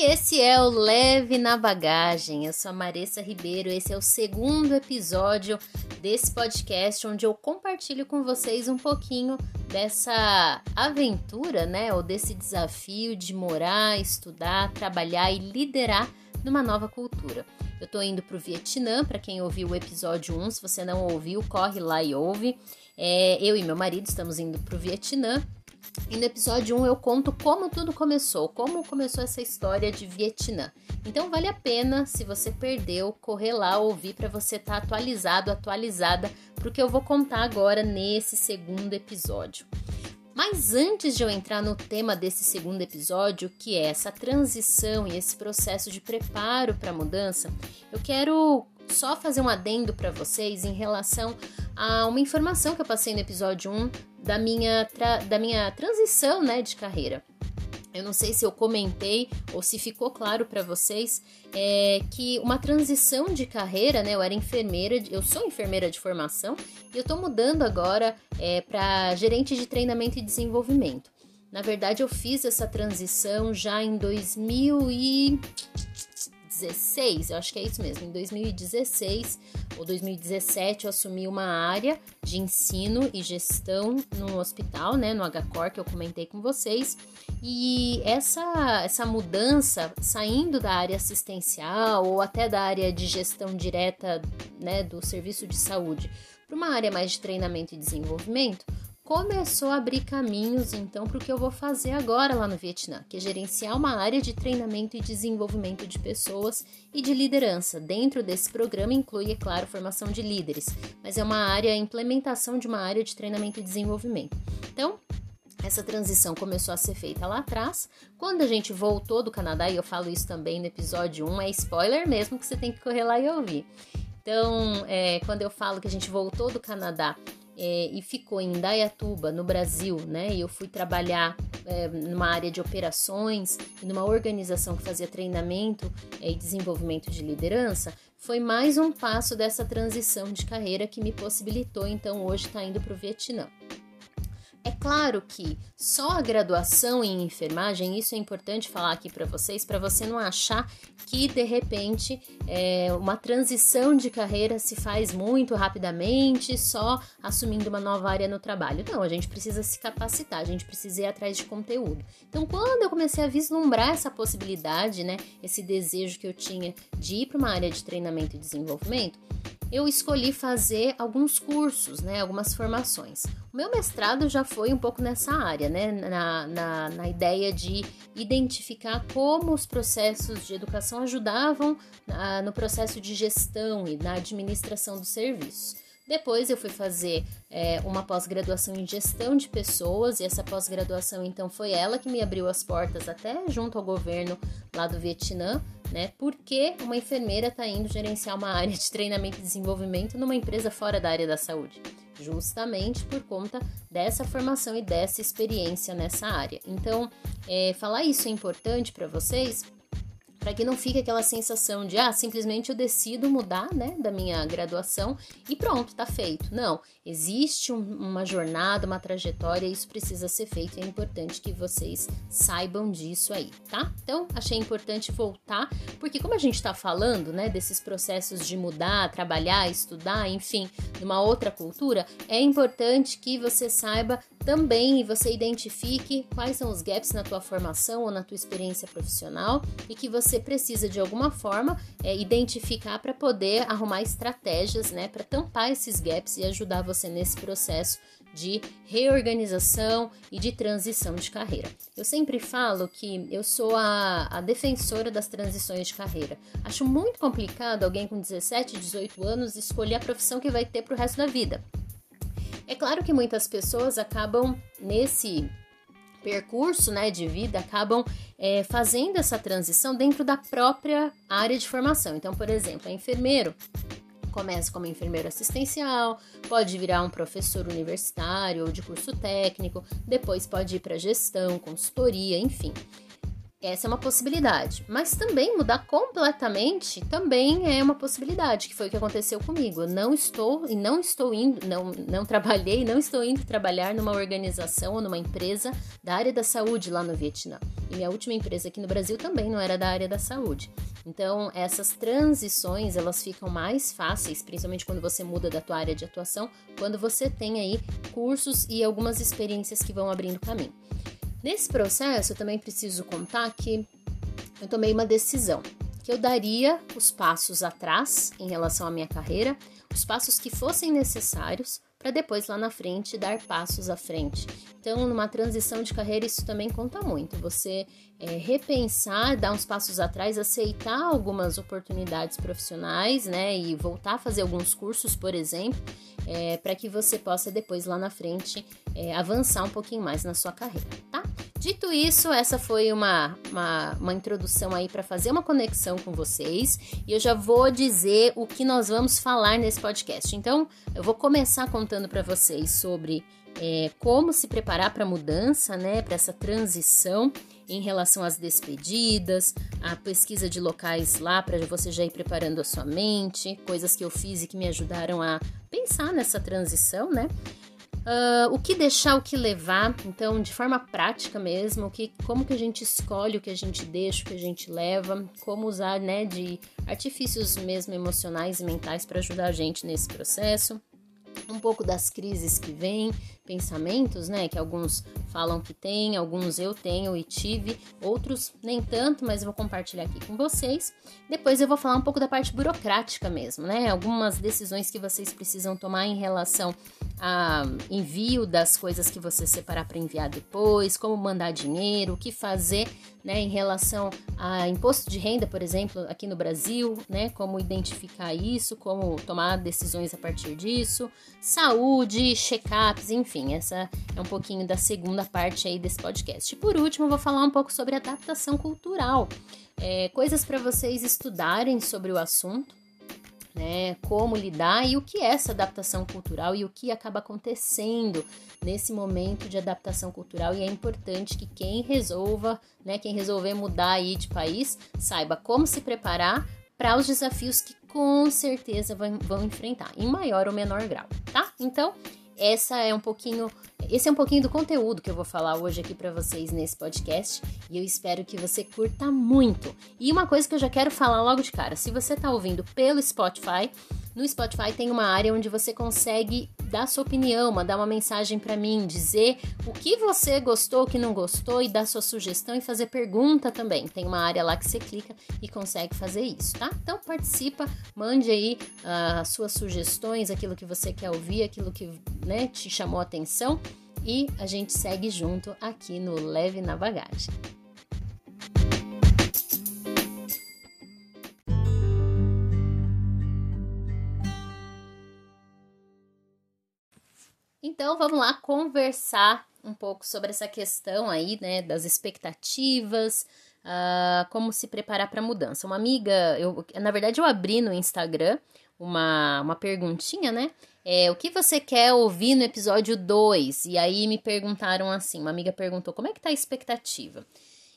E esse é o Leve na Bagagem. Eu sou a Maressa Ribeiro. Esse é o segundo episódio desse podcast onde eu compartilho com vocês um pouquinho dessa aventura, né, ou desse desafio de morar, estudar, trabalhar e liderar numa nova cultura. Eu tô indo pro Vietnã, para quem ouviu o episódio 1, se você não ouviu, corre lá e ouve. É, eu e meu marido estamos indo pro Vietnã e no episódio 1 eu conto como tudo começou, como começou essa história de Vietnã. Então vale a pena, se você perdeu, correr lá ouvir para você estar tá atualizado, atualizada para o que eu vou contar agora nesse segundo episódio. Mas antes de eu entrar no tema desse segundo episódio, que é essa transição e esse processo de preparo para a mudança, eu quero só fazer um adendo para vocês em relação a uma informação que eu passei no episódio 1 da minha, da minha transição né, de carreira. Eu não sei se eu comentei ou se ficou claro para vocês é, que uma transição de carreira, né? Eu era enfermeira, eu sou enfermeira de formação e eu tô mudando agora é, para gerente de treinamento e desenvolvimento. Na verdade, eu fiz essa transição já em 2000 e 2016, eu acho que é isso mesmo, em 2016 ou 2017 eu assumi uma área de ensino e gestão no hospital, né, no HCOR que eu comentei com vocês. E essa essa mudança saindo da área assistencial ou até da área de gestão direta, né, do serviço de saúde para uma área mais de treinamento e desenvolvimento, começou a abrir caminhos então para o que eu vou fazer agora lá no Vietnã, que é gerenciar uma área de treinamento e desenvolvimento de pessoas e de liderança. Dentro desse programa inclui, é claro, formação de líderes, mas é uma área, a implementação de uma área de treinamento e desenvolvimento. Então, essa transição começou a ser feita lá atrás. Quando a gente voltou do Canadá, e eu falo isso também no episódio 1, é spoiler mesmo que você tem que correr lá e ouvir. Então, é, quando eu falo que a gente voltou do Canadá é, e ficou em Indaiatuba, no Brasil, né? E eu fui trabalhar é, numa área de operações e numa organização que fazia treinamento é, e desenvolvimento de liderança. Foi mais um passo dessa transição de carreira que me possibilitou, então, hoje estar tá indo para o Vietnã. É claro que só a graduação em enfermagem, isso é importante falar aqui para vocês, para você não achar que de repente é, uma transição de carreira se faz muito rapidamente, só assumindo uma nova área no trabalho. Não, a gente precisa se capacitar, a gente precisa ir atrás de conteúdo. Então, quando eu comecei a vislumbrar essa possibilidade, né, esse desejo que eu tinha de ir para uma área de treinamento e desenvolvimento, eu escolhi fazer alguns cursos, né, algumas formações. O meu mestrado já foi um pouco nessa área, né, na, na, na ideia de identificar como os processos de educação ajudavam na, no processo de gestão e na administração dos serviços. Depois eu fui fazer é, uma pós-graduação em gestão de pessoas, e essa pós-graduação então foi ela que me abriu as portas até junto ao governo lá do Vietnã né? Por que uma enfermeira está indo gerenciar uma área de treinamento e desenvolvimento numa empresa fora da área da saúde? Justamente por conta dessa formação e dessa experiência nessa área. Então, é, falar isso é importante para vocês para que não fique aquela sensação de ah, simplesmente eu decido mudar, né, da minha graduação e pronto, tá feito. Não, existe um, uma jornada, uma trajetória, isso precisa ser feito e é importante que vocês saibam disso aí, tá? Então, achei importante voltar, porque como a gente está falando, né, desses processos de mudar, trabalhar, estudar, enfim, numa outra cultura, é importante que você saiba também você identifique quais são os gaps na tua formação ou na tua experiência profissional e que você precisa de alguma forma é, identificar para poder arrumar estratégias, né, para tampar esses gaps e ajudar você nesse processo de reorganização e de transição de carreira. Eu sempre falo que eu sou a, a, defensora das transições de carreira. Acho muito complicado alguém com 17, 18 anos escolher a profissão que vai ter para o resto da vida. É claro que muitas pessoas acabam nesse percurso né, de vida acabam é, fazendo essa transição dentro da própria área de formação. Então, por exemplo, é enfermeiro começa como enfermeiro assistencial, pode virar um professor universitário ou de curso técnico, depois pode ir para gestão, consultoria, enfim. Essa é uma possibilidade, mas também mudar completamente também é uma possibilidade, que foi o que aconteceu comigo. Eu não estou e não estou indo, não, não trabalhei, não estou indo trabalhar numa organização ou numa empresa da área da saúde lá no Vietnã. e minha última empresa aqui no Brasil também não era da área da saúde. Então, essas transições, elas ficam mais fáceis, principalmente quando você muda da tua área de atuação, quando você tem aí cursos e algumas experiências que vão abrindo caminho. Nesse processo, eu também preciso contar que eu tomei uma decisão, que eu daria os passos atrás em relação à minha carreira, os passos que fossem necessários para depois lá na frente dar passos à frente. Então, numa transição de carreira, isso também conta muito. Você é, repensar, dar uns passos atrás, aceitar algumas oportunidades profissionais, né, e voltar a fazer alguns cursos, por exemplo, é, para que você possa depois lá na frente é, avançar um pouquinho mais na sua carreira, tá? Dito isso, essa foi uma, uma, uma introdução aí para fazer uma conexão com vocês e eu já vou dizer o que nós vamos falar nesse podcast. Então, eu vou começar contando para vocês sobre é, como se preparar para a mudança, né, para essa transição em relação às despedidas, a pesquisa de locais lá para você já ir preparando a sua mente, coisas que eu fiz e que me ajudaram a pensar nessa transição, né? Uh, o que deixar, o que levar, então, de forma prática mesmo, o que, como que a gente escolhe o que a gente deixa, o que a gente leva, como usar, né, de artifícios mesmo emocionais e mentais para ajudar a gente nesse processo? Um pouco das crises que vêm, pensamentos, né? Que alguns falam que tem, alguns eu tenho e tive, outros nem tanto, mas eu vou compartilhar aqui com vocês. Depois eu vou falar um pouco da parte burocrática mesmo, né? Algumas decisões que vocês precisam tomar em relação a envio das coisas que você separar para enviar depois, como mandar dinheiro, o que fazer, né, em relação a imposto de renda, por exemplo, aqui no Brasil, né, como identificar isso, como tomar decisões a partir disso, saúde, check-ups, enfim, essa é um pouquinho da segunda parte aí desse podcast. E por último, vou falar um pouco sobre adaptação cultural, é, coisas para vocês estudarem sobre o assunto né? Como lidar e o que é essa adaptação cultural e o que acaba acontecendo nesse momento de adaptação cultural e é importante que quem resolva, né, quem resolver mudar aí de país, saiba como se preparar para os desafios que com certeza vão, vão enfrentar, em maior ou menor grau, tá? Então, essa é um pouquinho, esse é um pouquinho do conteúdo que eu vou falar hoje aqui para vocês nesse podcast e eu espero que você curta muito. E uma coisa que eu já quero falar logo de cara, se você tá ouvindo pelo Spotify, no Spotify tem uma área onde você consegue dar sua opinião, mandar uma mensagem para mim, dizer o que você gostou, o que não gostou e dar sua sugestão e fazer pergunta também. Tem uma área lá que você clica e consegue fazer isso, tá? Então participa, mande aí uh, suas sugestões, aquilo que você quer ouvir, aquilo que né, te chamou a atenção e a gente segue junto aqui no Leve na Bagagem. Então vamos lá conversar um pouco sobre essa questão aí, né, das expectativas, uh, como se preparar para a mudança. Uma amiga, eu, na verdade eu abri no Instagram uma, uma perguntinha, né? É, o que você quer ouvir no episódio 2? E aí me perguntaram assim, uma amiga perguntou, como é que tá a expectativa?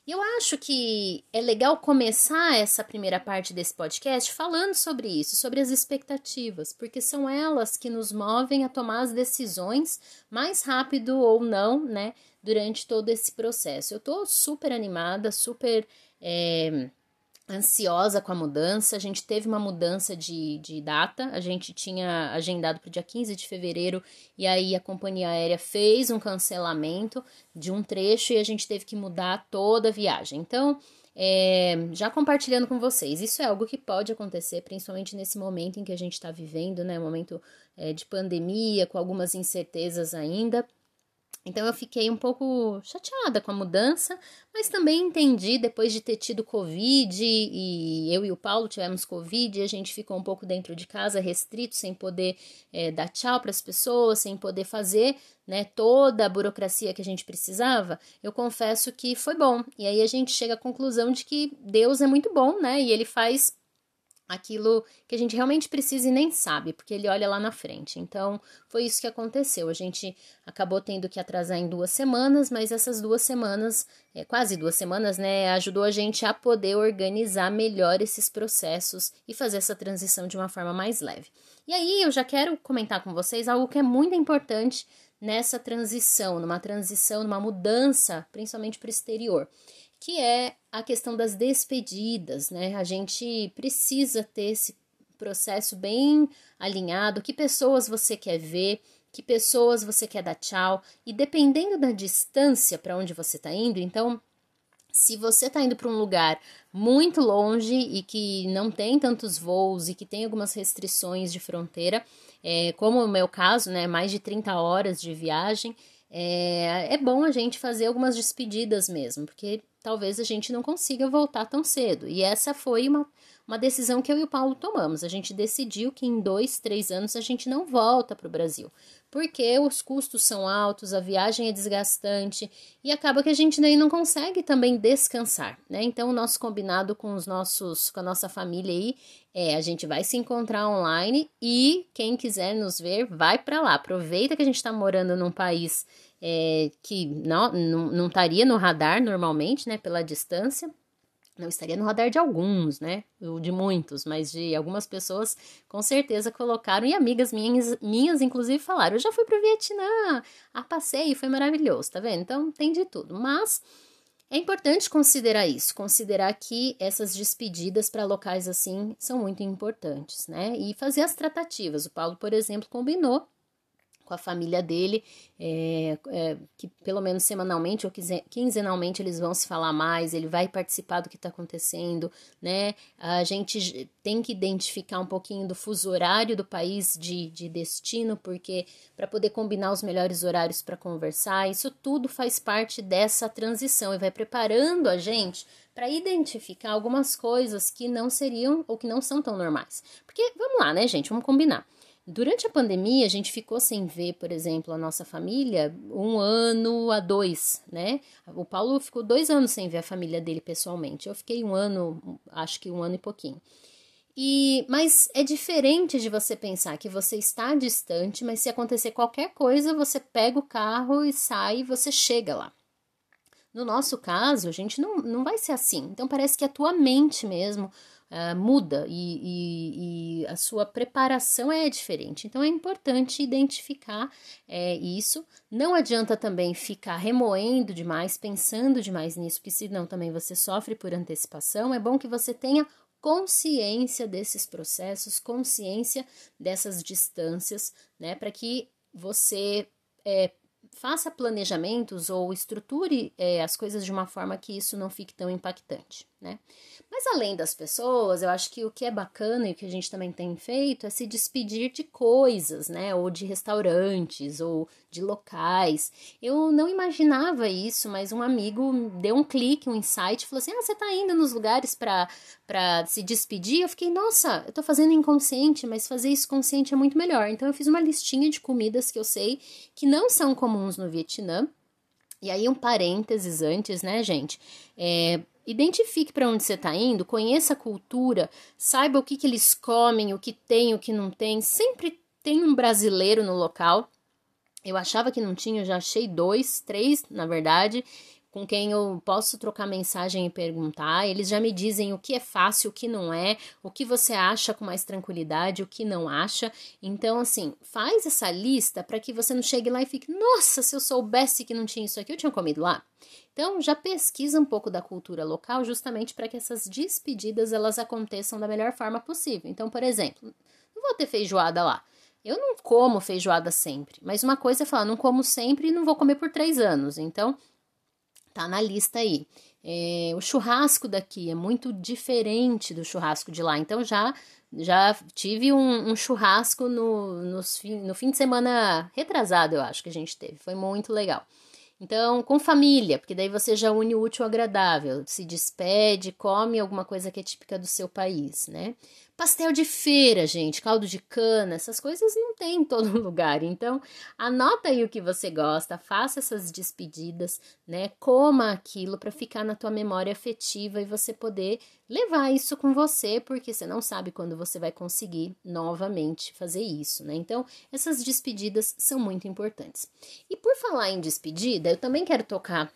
E eu acho que é legal começar essa primeira parte desse podcast falando sobre isso, sobre as expectativas, porque são elas que nos movem a tomar as decisões mais rápido ou não, né, durante todo esse processo. Eu tô super animada, super. É, ansiosa com a mudança. A gente teve uma mudança de, de data, a gente tinha agendado para o dia 15 de fevereiro e aí a companhia aérea fez um cancelamento de um trecho e a gente teve que mudar toda a viagem. Então, é, já compartilhando com vocês, isso é algo que pode acontecer, principalmente nesse momento em que a gente está vivendo, né? Momento é, de pandemia, com algumas incertezas ainda. Então eu fiquei um pouco chateada com a mudança, mas também entendi depois de ter tido Covid e eu e o Paulo tivemos Covid, e a gente ficou um pouco dentro de casa, restrito, sem poder é, dar tchau para as pessoas, sem poder fazer né, toda a burocracia que a gente precisava. Eu confesso que foi bom. E aí a gente chega à conclusão de que Deus é muito bom, né? E ele faz aquilo que a gente realmente precisa e nem sabe, porque ele olha lá na frente. Então, foi isso que aconteceu. A gente acabou tendo que atrasar em duas semanas, mas essas duas semanas, é, quase duas semanas, né, ajudou a gente a poder organizar melhor esses processos e fazer essa transição de uma forma mais leve. E aí, eu já quero comentar com vocês algo que é muito importante nessa transição, numa transição, numa mudança, principalmente para o exterior que é a questão das despedidas, né? A gente precisa ter esse processo bem alinhado, que pessoas você quer ver, que pessoas você quer dar tchau, e dependendo da distância para onde você está indo, então se você está indo para um lugar muito longe e que não tem tantos voos e que tem algumas restrições de fronteira, é, como o meu caso, né, mais de 30 horas de viagem, é, é bom a gente fazer algumas despedidas mesmo, porque talvez a gente não consiga voltar tão cedo. E essa foi uma, uma decisão que eu e o Paulo tomamos. A gente decidiu que em dois, três anos a gente não volta para o Brasil, porque os custos são altos, a viagem é desgastante e acaba que a gente daí não consegue também descansar, né? Então o nosso combinado com os nossos, com a nossa família aí é a gente vai se encontrar online e quem quiser nos ver vai para lá. Aproveita que a gente está morando num país é, que não, não, não estaria no radar normalmente, né, pela distância, não estaria no radar de alguns, né? De muitos, mas de algumas pessoas com certeza colocaram. E amigas minhas, minhas inclusive, falaram: Eu já fui para o Vietnã, a passeio, foi maravilhoso, tá vendo? Então tem de tudo. Mas é importante considerar isso, considerar que essas despedidas para locais assim são muito importantes, né? E fazer as tratativas. O Paulo, por exemplo, combinou com a família dele, é, é, que pelo menos semanalmente ou quinzenalmente eles vão se falar mais, ele vai participar do que está acontecendo, né? A gente tem que identificar um pouquinho do fuso horário do país de, de destino, porque para poder combinar os melhores horários para conversar, isso tudo faz parte dessa transição e vai preparando a gente para identificar algumas coisas que não seriam ou que não são tão normais. Porque, vamos lá, né, gente? Vamos combinar. Durante a pandemia, a gente ficou sem ver, por exemplo, a nossa família um ano a dois, né? O Paulo ficou dois anos sem ver a família dele pessoalmente. Eu fiquei um ano, acho que um ano e pouquinho. E, mas é diferente de você pensar que você está distante, mas se acontecer qualquer coisa, você pega o carro e sai e você chega lá. No nosso caso, a gente não, não vai ser assim. Então parece que a tua mente mesmo, uh, muda e, e, e, a sua preparação é diferente. Então é importante identificar é, isso. Não adianta também ficar remoendo demais, pensando demais nisso, porque senão também você sofre por antecipação. É bom que você tenha consciência desses processos, consciência dessas distâncias, né, para que você é, faça planejamentos ou estruture é, as coisas de uma forma que isso não fique tão impactante, né? Mas além das pessoas, eu acho que o que é bacana e o que a gente também tem feito é se despedir de coisas, né? Ou de restaurantes, ou de locais. Eu não imaginava isso, mas um amigo deu um clique, um insight, falou assim: Ah, você tá indo nos lugares para se despedir? Eu fiquei, nossa, eu tô fazendo inconsciente, mas fazer isso consciente é muito melhor. Então eu fiz uma listinha de comidas que eu sei que não são comuns no Vietnã. E aí, um parênteses antes, né, gente? É, Identifique para onde você está indo, conheça a cultura, saiba o que, que eles comem, o que tem, o que não tem. Sempre tem um brasileiro no local. Eu achava que não tinha, eu já achei dois, três, na verdade com quem eu posso trocar mensagem e perguntar. Eles já me dizem o que é fácil, o que não é, o que você acha com mais tranquilidade, o que não acha. Então, assim, faz essa lista para que você não chegue lá e fique, nossa, se eu soubesse que não tinha isso aqui, eu tinha comido lá. Então, já pesquisa um pouco da cultura local, justamente para que essas despedidas elas aconteçam da melhor forma possível. Então, por exemplo, não vou ter feijoada lá. Eu não como feijoada sempre, mas uma coisa é falar, não como sempre e não vou comer por três anos. Então, Tá na lista aí. É, o churrasco daqui é muito diferente do churrasco de lá. Então já já tive um, um churrasco no, no, no fim de semana retrasado, eu acho que a gente teve. Foi muito legal. Então, com família, porque daí você já une o útil ao agradável, se despede, come alguma coisa que é típica do seu país, né? Pastel de feira, gente, caldo de cana, essas coisas não tem em todo lugar. Então, anota aí o que você gosta, faça essas despedidas, né? Coma aquilo para ficar na tua memória afetiva e você poder levar isso com você, porque você não sabe quando você vai conseguir novamente fazer isso, né? Então, essas despedidas são muito importantes. E por falar em despedida, eu também quero tocar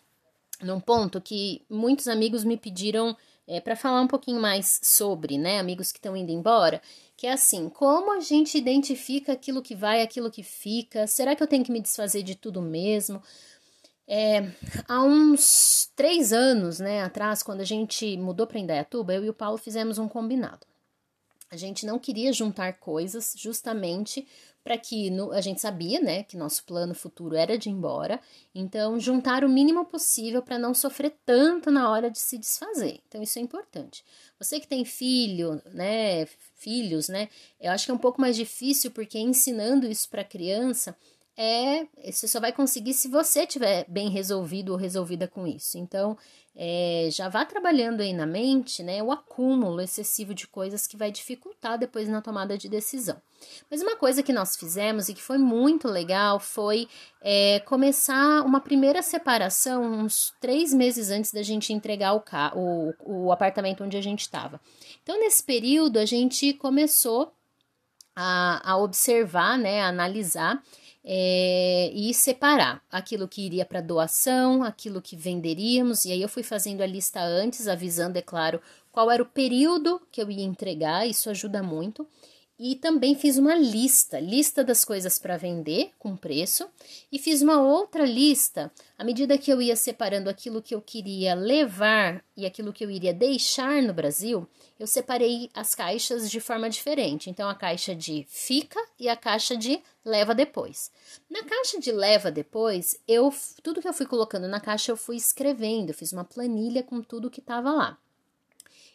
num ponto que muitos amigos me pediram é, para falar um pouquinho mais sobre, né, amigos que estão indo embora, que é assim, como a gente identifica aquilo que vai, aquilo que fica? Será que eu tenho que me desfazer de tudo mesmo? É, há uns três anos, né, atrás, quando a gente mudou para Indaiatuba, eu e o Paulo fizemos um combinado. A gente não queria juntar coisas justamente para que no, a gente sabia, né, que nosso plano futuro era de ir embora, então juntar o mínimo possível para não sofrer tanto na hora de se desfazer. Então isso é importante. Você que tem filho, né, filhos, né, eu acho que é um pouco mais difícil porque ensinando isso para criança é você só vai conseguir se você tiver bem resolvido ou resolvida com isso. Então, é, já vá trabalhando aí na mente, né, o acúmulo excessivo de coisas que vai dificultar depois na tomada de decisão. Mas uma coisa que nós fizemos e que foi muito legal foi é, começar uma primeira separação uns três meses antes da gente entregar o, o, o apartamento onde a gente estava. Então, nesse período, a gente começou a, a observar, né, a analisar é, e separar aquilo que iria para doação, aquilo que venderíamos. E aí eu fui fazendo a lista antes, avisando, é claro, qual era o período que eu ia entregar, isso ajuda muito. E também fiz uma lista, lista das coisas para vender com preço, e fiz uma outra lista à medida que eu ia separando aquilo que eu queria levar e aquilo que eu iria deixar no Brasil, eu separei as caixas de forma diferente. Então, a caixa de fica e a caixa de leva depois. Na caixa de leva depois, eu tudo que eu fui colocando na caixa eu fui escrevendo, eu fiz uma planilha com tudo que estava lá.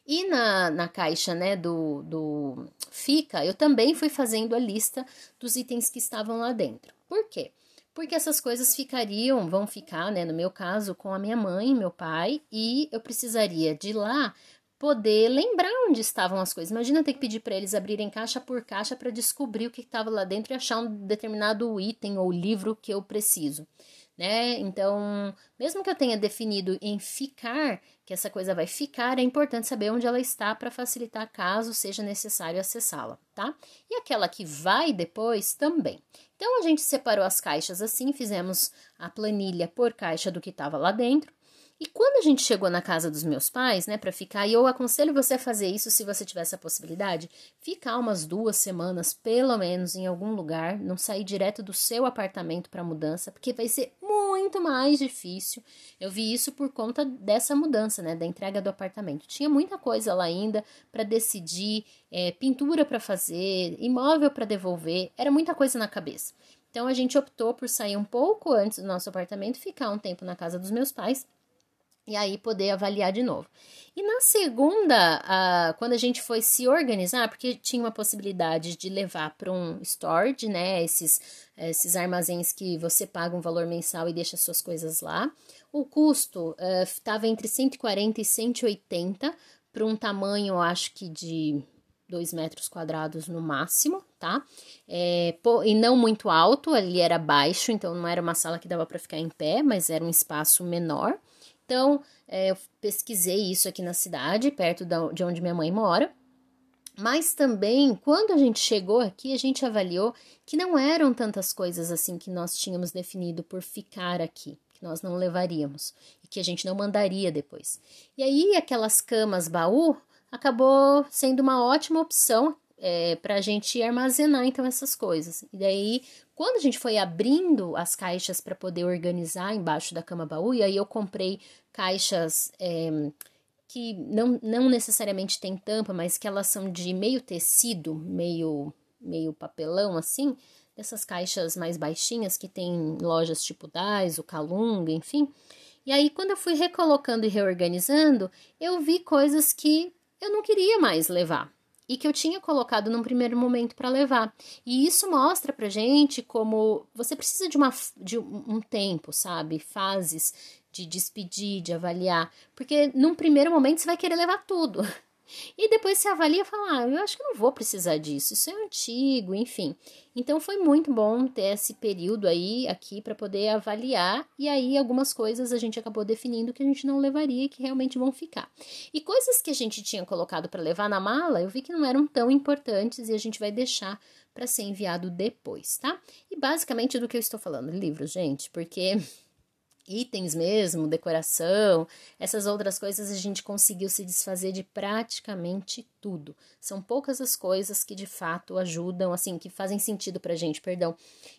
E na, na caixa né, do, do fica, eu também fui fazendo a lista dos itens que estavam lá dentro. Por quê? Porque essas coisas ficariam, vão ficar, né, no meu caso, com a minha mãe meu pai, e eu precisaria de lá poder lembrar onde estavam as coisas. Imagina ter que pedir para eles abrirem caixa por caixa para descobrir o que estava lá dentro e achar um determinado item ou livro que eu preciso. Né? Então, mesmo que eu tenha definido em ficar, que essa coisa vai ficar, é importante saber onde ela está para facilitar caso seja necessário acessá-la, tá? E aquela que vai depois também. Então, a gente separou as caixas assim, fizemos a planilha por caixa do que estava lá dentro. E quando a gente chegou na casa dos meus pais, né, para ficar, e eu aconselho você a fazer isso se você tiver essa possibilidade, ficar umas duas semanas, pelo menos, em algum lugar, não sair direto do seu apartamento para mudança, porque vai ser muito mais difícil. Eu vi isso por conta dessa mudança, né, da entrega do apartamento. Tinha muita coisa lá ainda para decidir, é, pintura para fazer, imóvel para devolver, era muita coisa na cabeça. Então a gente optou por sair um pouco antes do nosso apartamento, ficar um tempo na casa dos meus pais e aí poder avaliar de novo. E na segunda, a, quando a gente foi se organizar, porque tinha uma possibilidade de levar para um storage, né, esses, esses armazéns que você paga um valor mensal e deixa suas coisas lá. O custo estava uh, entre 140 e 180 para um tamanho, acho que de 2 metros quadrados no máximo, tá? É, e não muito alto, ali era baixo, então não era uma sala que dava para ficar em pé, mas era um espaço menor. Então, é, eu pesquisei isso aqui na cidade, perto de onde minha mãe mora. Mas também, quando a gente chegou aqui, a gente avaliou que não eram tantas coisas assim que nós tínhamos definido por ficar aqui, que nós não levaríamos e que a gente não mandaria depois. E aí, aquelas camas baú acabou sendo uma ótima opção é, para a gente armazenar então essas coisas. E daí, quando a gente foi abrindo as caixas para poder organizar embaixo da cama baú, e aí eu comprei caixas é, que não, não necessariamente tem tampa, mas que elas são de meio tecido, meio, meio papelão assim, dessas caixas mais baixinhas que tem lojas tipo Dais, o Calunga, enfim. E aí, quando eu fui recolocando e reorganizando, eu vi coisas que eu não queria mais levar e que eu tinha colocado num primeiro momento para levar. E isso mostra pra gente como você precisa de, uma, de um tempo, sabe? Fases de despedir, de avaliar, porque num primeiro momento você vai querer levar tudo. E depois você avalia e fala: ah, eu acho que não vou precisar disso, isso é antigo, enfim. Então foi muito bom ter esse período aí aqui para poder avaliar e aí algumas coisas a gente acabou definindo que a gente não levaria e que realmente vão ficar. E coisas que a gente tinha colocado para levar na mala, eu vi que não eram tão importantes e a gente vai deixar para ser enviado depois, tá? E basicamente do que eu estou falando, livros, gente, porque itens mesmo, decoração, essas outras coisas a gente conseguiu se desfazer de praticamente tudo. São poucas as coisas que de fato ajudam, assim, que fazem sentido pra gente, perdão,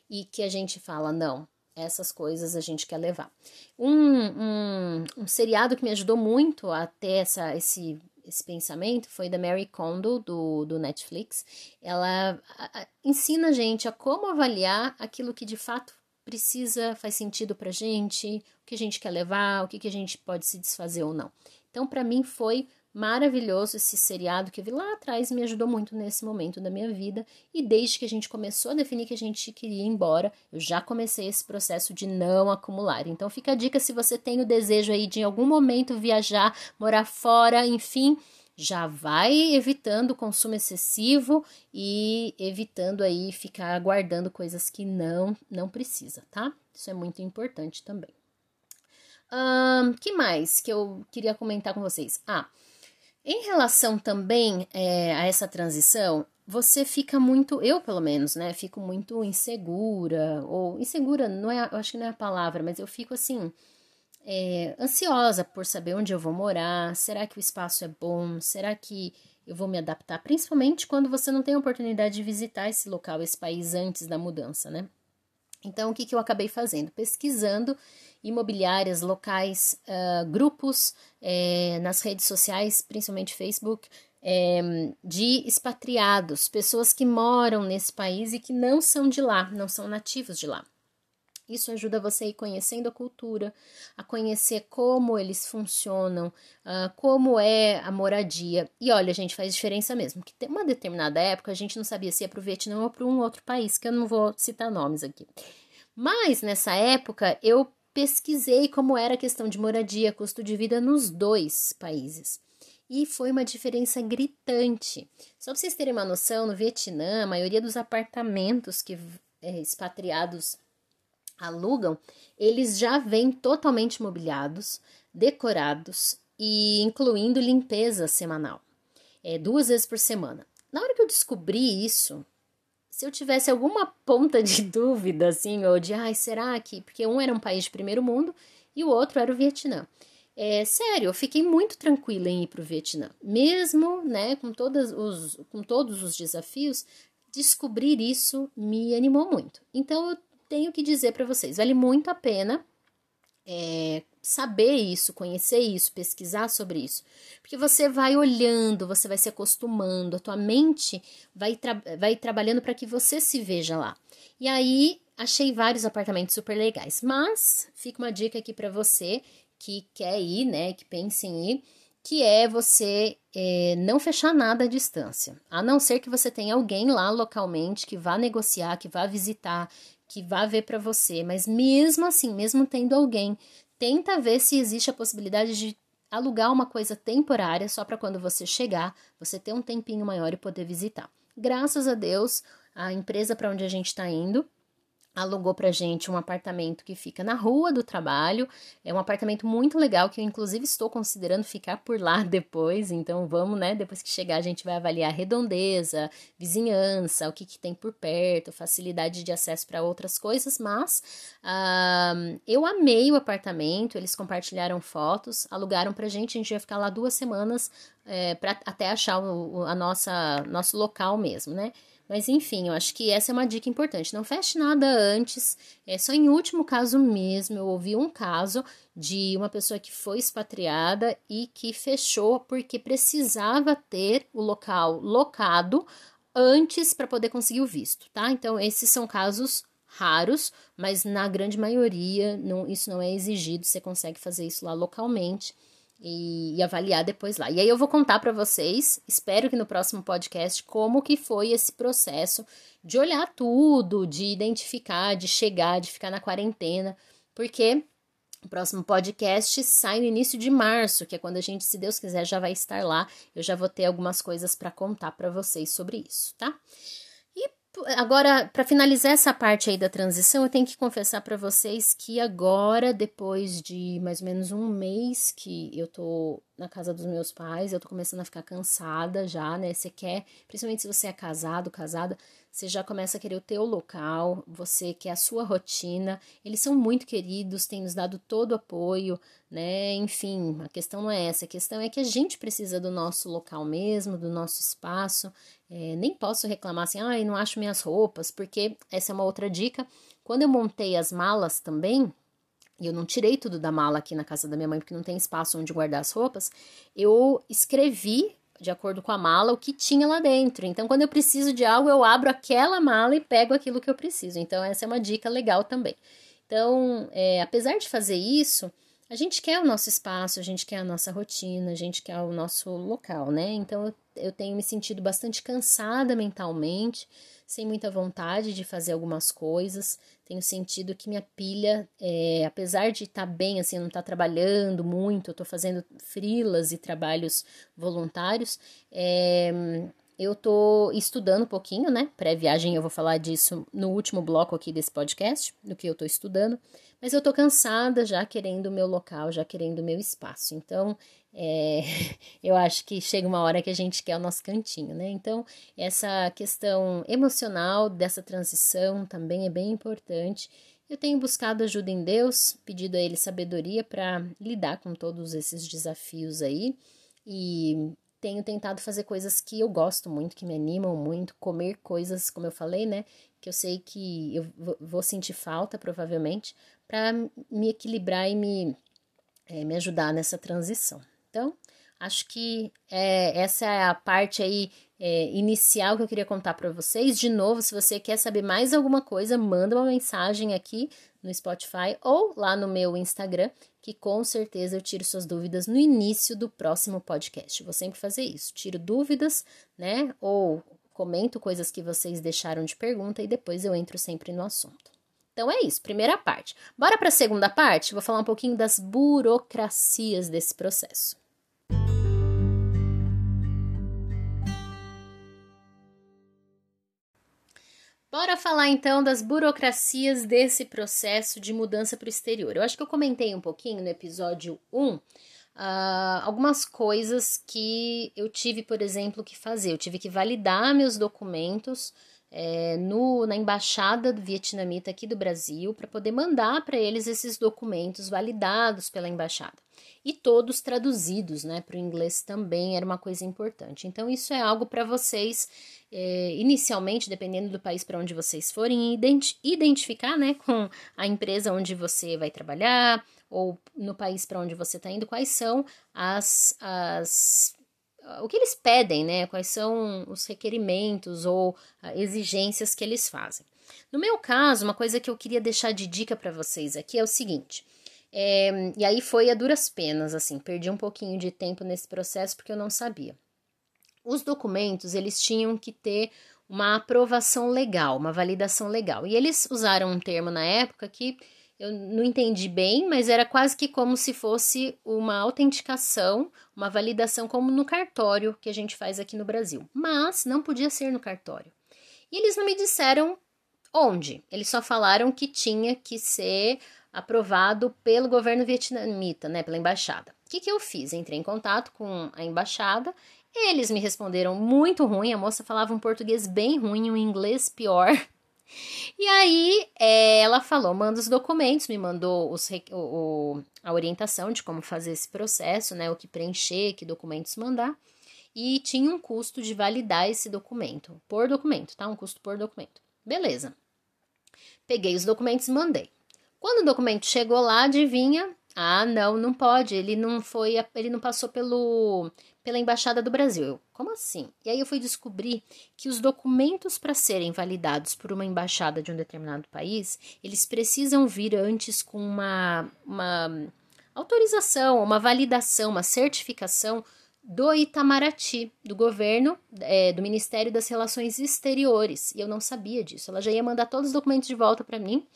e que a gente fala, não, essas coisas a gente quer levar. Um, um, um seriado que me ajudou muito a ter essa, esse, esse pensamento foi da Mary Kondo, do, do Netflix. Ela a, a, ensina a gente a como avaliar aquilo que de fato precisa, faz sentido pra gente, o que a gente quer levar, o que, que a gente pode se desfazer ou não. Então, para mim, foi maravilhoso esse seriado que eu vi lá atrás, me ajudou muito nesse momento da minha vida. E desde que a gente começou a definir que a gente queria ir embora, eu já comecei esse processo de não acumular. Então fica a dica se você tem o desejo aí de em algum momento viajar, morar fora, enfim, já vai evitando o consumo excessivo e evitando aí ficar guardando coisas que não não precisa, tá? Isso é muito importante também. Um, que mais que eu queria comentar com vocês? Ah, em relação também é, a essa transição, você fica muito, eu pelo menos, né, fico muito insegura, ou insegura, não é, eu acho que não é a palavra, mas eu fico assim, é, ansiosa por saber onde eu vou morar, será que o espaço é bom, será que eu vou me adaptar, principalmente quando você não tem a oportunidade de visitar esse local, esse país antes da mudança, né? Então, o que, que eu acabei fazendo? Pesquisando imobiliárias locais, uh, grupos é, nas redes sociais, principalmente Facebook, é, de expatriados, pessoas que moram nesse país e que não são de lá, não são nativos de lá. Isso ajuda você a ir conhecendo a cultura, a conhecer como eles funcionam, uh, como é a moradia. E olha, gente, faz diferença mesmo. Que tem uma determinada época a gente não sabia se ia para o Vietnã ou para um outro país, que eu não vou citar nomes aqui. Mas nessa época eu pesquisei como era a questão de moradia, custo de vida nos dois países. E foi uma diferença gritante. Só para vocês terem uma noção, no Vietnã, a maioria dos apartamentos que é, expatriados alugam, eles já vêm totalmente mobiliados, decorados e incluindo limpeza semanal, é, duas vezes por semana. Na hora que eu descobri isso, se eu tivesse alguma ponta de dúvida, assim, ou de, ai, será que. Porque um era um país de primeiro mundo e o outro era o Vietnã. É, sério, eu fiquei muito tranquila em ir para o Vietnã. Mesmo, né, com, todas os, com todos os desafios, descobrir isso me animou muito. Então, eu tenho que dizer para vocês, vale muito a pena é, saber isso, conhecer isso, pesquisar sobre isso. Porque você vai olhando, você vai se acostumando, a tua mente vai, tra vai trabalhando para que você se veja lá. E aí, achei vários apartamentos super legais. Mas, fica uma dica aqui para você que quer ir, né, que pensa em ir, que é você é, não fechar nada à distância. A não ser que você tenha alguém lá localmente que vá negociar, que vá visitar, que vá ver para você. Mas mesmo assim, mesmo tendo alguém, tenta ver se existe a possibilidade de alugar uma coisa temporária só para quando você chegar, você ter um tempinho maior e poder visitar. Graças a Deus, a empresa para onde a gente está indo alugou pra gente um apartamento que fica na rua do trabalho. É um apartamento muito legal que eu inclusive estou considerando ficar por lá depois. Então vamos, né? Depois que chegar a gente vai avaliar a redondeza, vizinhança, o que, que tem por perto, facilidade de acesso para outras coisas. Mas uh, eu amei o apartamento. Eles compartilharam fotos, alugaram pra gente. A gente vai ficar lá duas semanas é, até achar o, a nossa nosso local mesmo, né? Mas enfim, eu acho que essa é uma dica importante. Não feche nada antes. É só em último caso mesmo. Eu ouvi um caso de uma pessoa que foi expatriada e que fechou porque precisava ter o local locado antes para poder conseguir o visto, tá? Então, esses são casos raros, mas na grande maioria não, isso não é exigido, você consegue fazer isso lá localmente e, e, avaliar depois lá. E aí eu vou contar para vocês, espero que no próximo podcast, como que foi esse processo de olhar tudo, de identificar, de chegar, de ficar na quarentena, porque o próximo podcast sai no início de março, que é quando a gente, se Deus quiser, já vai estar lá. Eu já vou ter algumas coisas para contar para vocês sobre isso, tá? Agora, para finalizar essa parte aí da transição, eu tenho que confessar para vocês que agora, depois de mais ou menos um mês que eu tô na casa dos meus pais, eu tô começando a ficar cansada já, né? Você quer, principalmente se você é casado, casada, você já começa a querer o teu local, você quer a sua rotina. Eles são muito queridos, têm nos dado todo o apoio, né? Enfim, a questão não é essa, a questão é que a gente precisa do nosso local mesmo, do nosso espaço. É, nem posso reclamar assim, ai, ah, não acho minhas roupas, porque essa é uma outra dica. Quando eu montei as malas também, e eu não tirei tudo da mala aqui na casa da minha mãe porque não tem espaço onde guardar as roupas, eu escrevi de acordo com a mala o que tinha lá dentro. Então, quando eu preciso de algo, eu abro aquela mala e pego aquilo que eu preciso. Então, essa é uma dica legal também. Então, é, apesar de fazer isso, a gente quer o nosso espaço, a gente quer a nossa rotina, a gente quer o nosso local, né? Então, eu, eu tenho me sentido bastante cansada mentalmente sem muita vontade de fazer algumas coisas. Tenho sentido que minha pilha, é, apesar de estar tá bem, assim, não estar tá trabalhando muito, eu estou fazendo frilas e trabalhos voluntários, é, eu estou estudando um pouquinho, né? Pré-viagem eu vou falar disso no último bloco aqui desse podcast, do que eu estou estudando. Mas eu estou cansada, já querendo o meu local, já querendo o meu espaço. Então, é, eu acho que chega uma hora que a gente quer o nosso cantinho, né? Então, essa questão emocional dessa transição também é bem importante. Eu tenho buscado ajuda em Deus, pedido a Ele sabedoria para lidar com todos esses desafios aí e tenho tentado fazer coisas que eu gosto muito, que me animam muito, comer coisas, como eu falei, né? Que eu sei que eu vou sentir falta, provavelmente, para me equilibrar e me, é, me ajudar nessa transição. Então, acho que é, essa é a parte aí é, inicial que eu queria contar para vocês. De novo, se você quer saber mais alguma coisa, manda uma mensagem aqui no Spotify ou lá no meu Instagram, que com certeza eu tiro suas dúvidas no início do próximo podcast. vou sempre fazer isso, tiro dúvidas, né? Ou comento coisas que vocês deixaram de pergunta e depois eu entro sempre no assunto. Então é isso, primeira parte. Bora para a segunda parte? Vou falar um pouquinho das burocracias desse processo. Bora falar então das burocracias desse processo de mudança para o exterior. Eu acho que eu comentei um pouquinho no episódio 1 uh, ah, algumas coisas que eu tive, por exemplo, que fazer. Eu tive que validar meus documentos é, no, na embaixada do vietnamita aqui do Brasil para poder mandar para eles esses documentos validados pela embaixada e todos traduzidos né, para o inglês também era uma coisa importante. Então, isso é algo para vocês, é, inicialmente, dependendo do país para onde vocês forem, identi identificar né, com a empresa onde você vai trabalhar ou no país para onde você está indo, quais são as, as o que eles pedem, né? Quais são os requerimentos ou exigências que eles fazem. No meu caso, uma coisa que eu queria deixar de dica para vocês aqui é o seguinte: é, e aí foi a duras penas, assim, perdi um pouquinho de tempo nesse processo porque eu não sabia. Os documentos, eles tinham que ter uma aprovação legal, uma validação legal. E eles usaram um termo na época que eu não entendi bem, mas era quase que como se fosse uma autenticação, uma validação como no cartório que a gente faz aqui no Brasil. Mas não podia ser no cartório. E eles não me disseram onde. Eles só falaram que tinha que ser aprovado pelo governo vietnamita, né, pela embaixada. O que, que eu fiz? Entrei em contato com a embaixada, eles me responderam muito ruim, a moça falava um português bem ruim, um inglês pior. E aí é, ela falou, manda os documentos, me mandou os, o, a orientação de como fazer esse processo, né, o que preencher, que documentos mandar, e tinha um custo de validar esse documento, por documento, tá? Um custo por documento. Beleza. Peguei os documentos e mandei. Quando o documento chegou lá, adivinha? Ah, não, não pode. Ele não foi, ele não passou pelo pela embaixada do Brasil. Como assim? E aí eu fui descobrir que os documentos para serem validados por uma embaixada de um determinado país, eles precisam vir antes com uma, uma autorização, uma validação, uma certificação do Itamaraty, do governo, é, do Ministério das Relações Exteriores. E eu não sabia disso. Ela já ia mandar todos os documentos de volta para mim.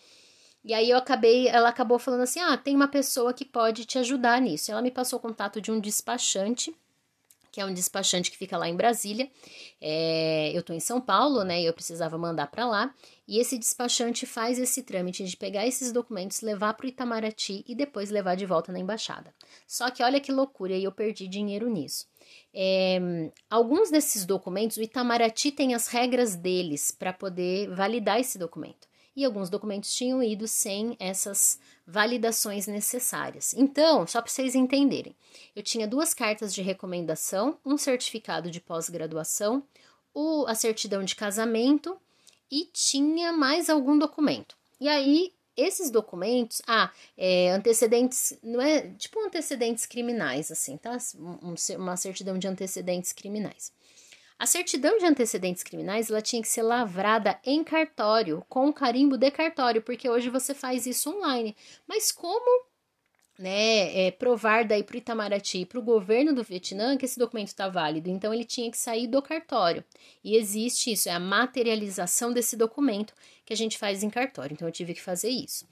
E aí eu acabei, ela acabou falando assim: "Ah, tem uma pessoa que pode te ajudar nisso". Ela me passou o contato de um despachante, que é um despachante que fica lá em Brasília. É, eu tô em São Paulo, né? E eu precisava mandar para lá. E esse despachante faz esse trâmite de pegar esses documentos, levar para o Itamaraty e depois levar de volta na embaixada. Só que olha que loucura, e eu perdi dinheiro nisso. É, alguns desses documentos, o Itamaraty tem as regras deles para poder validar esse documento e alguns documentos tinham ido sem essas validações necessárias. Então, só para vocês entenderem, eu tinha duas cartas de recomendação, um certificado de pós-graduação, a certidão de casamento e tinha mais algum documento. E aí, esses documentos, ah, é, antecedentes, não é tipo antecedentes criminais, assim, tá? Um, uma certidão de antecedentes criminais. A certidão de antecedentes criminais ela tinha que ser lavrada em cartório, com carimbo de cartório, porque hoje você faz isso online. Mas como né, é, provar daí para o Itamaraty e para o governo do Vietnã que esse documento está válido. Então ele tinha que sair do cartório. E existe isso, é a materialização desse documento que a gente faz em cartório. Então eu tive que fazer isso.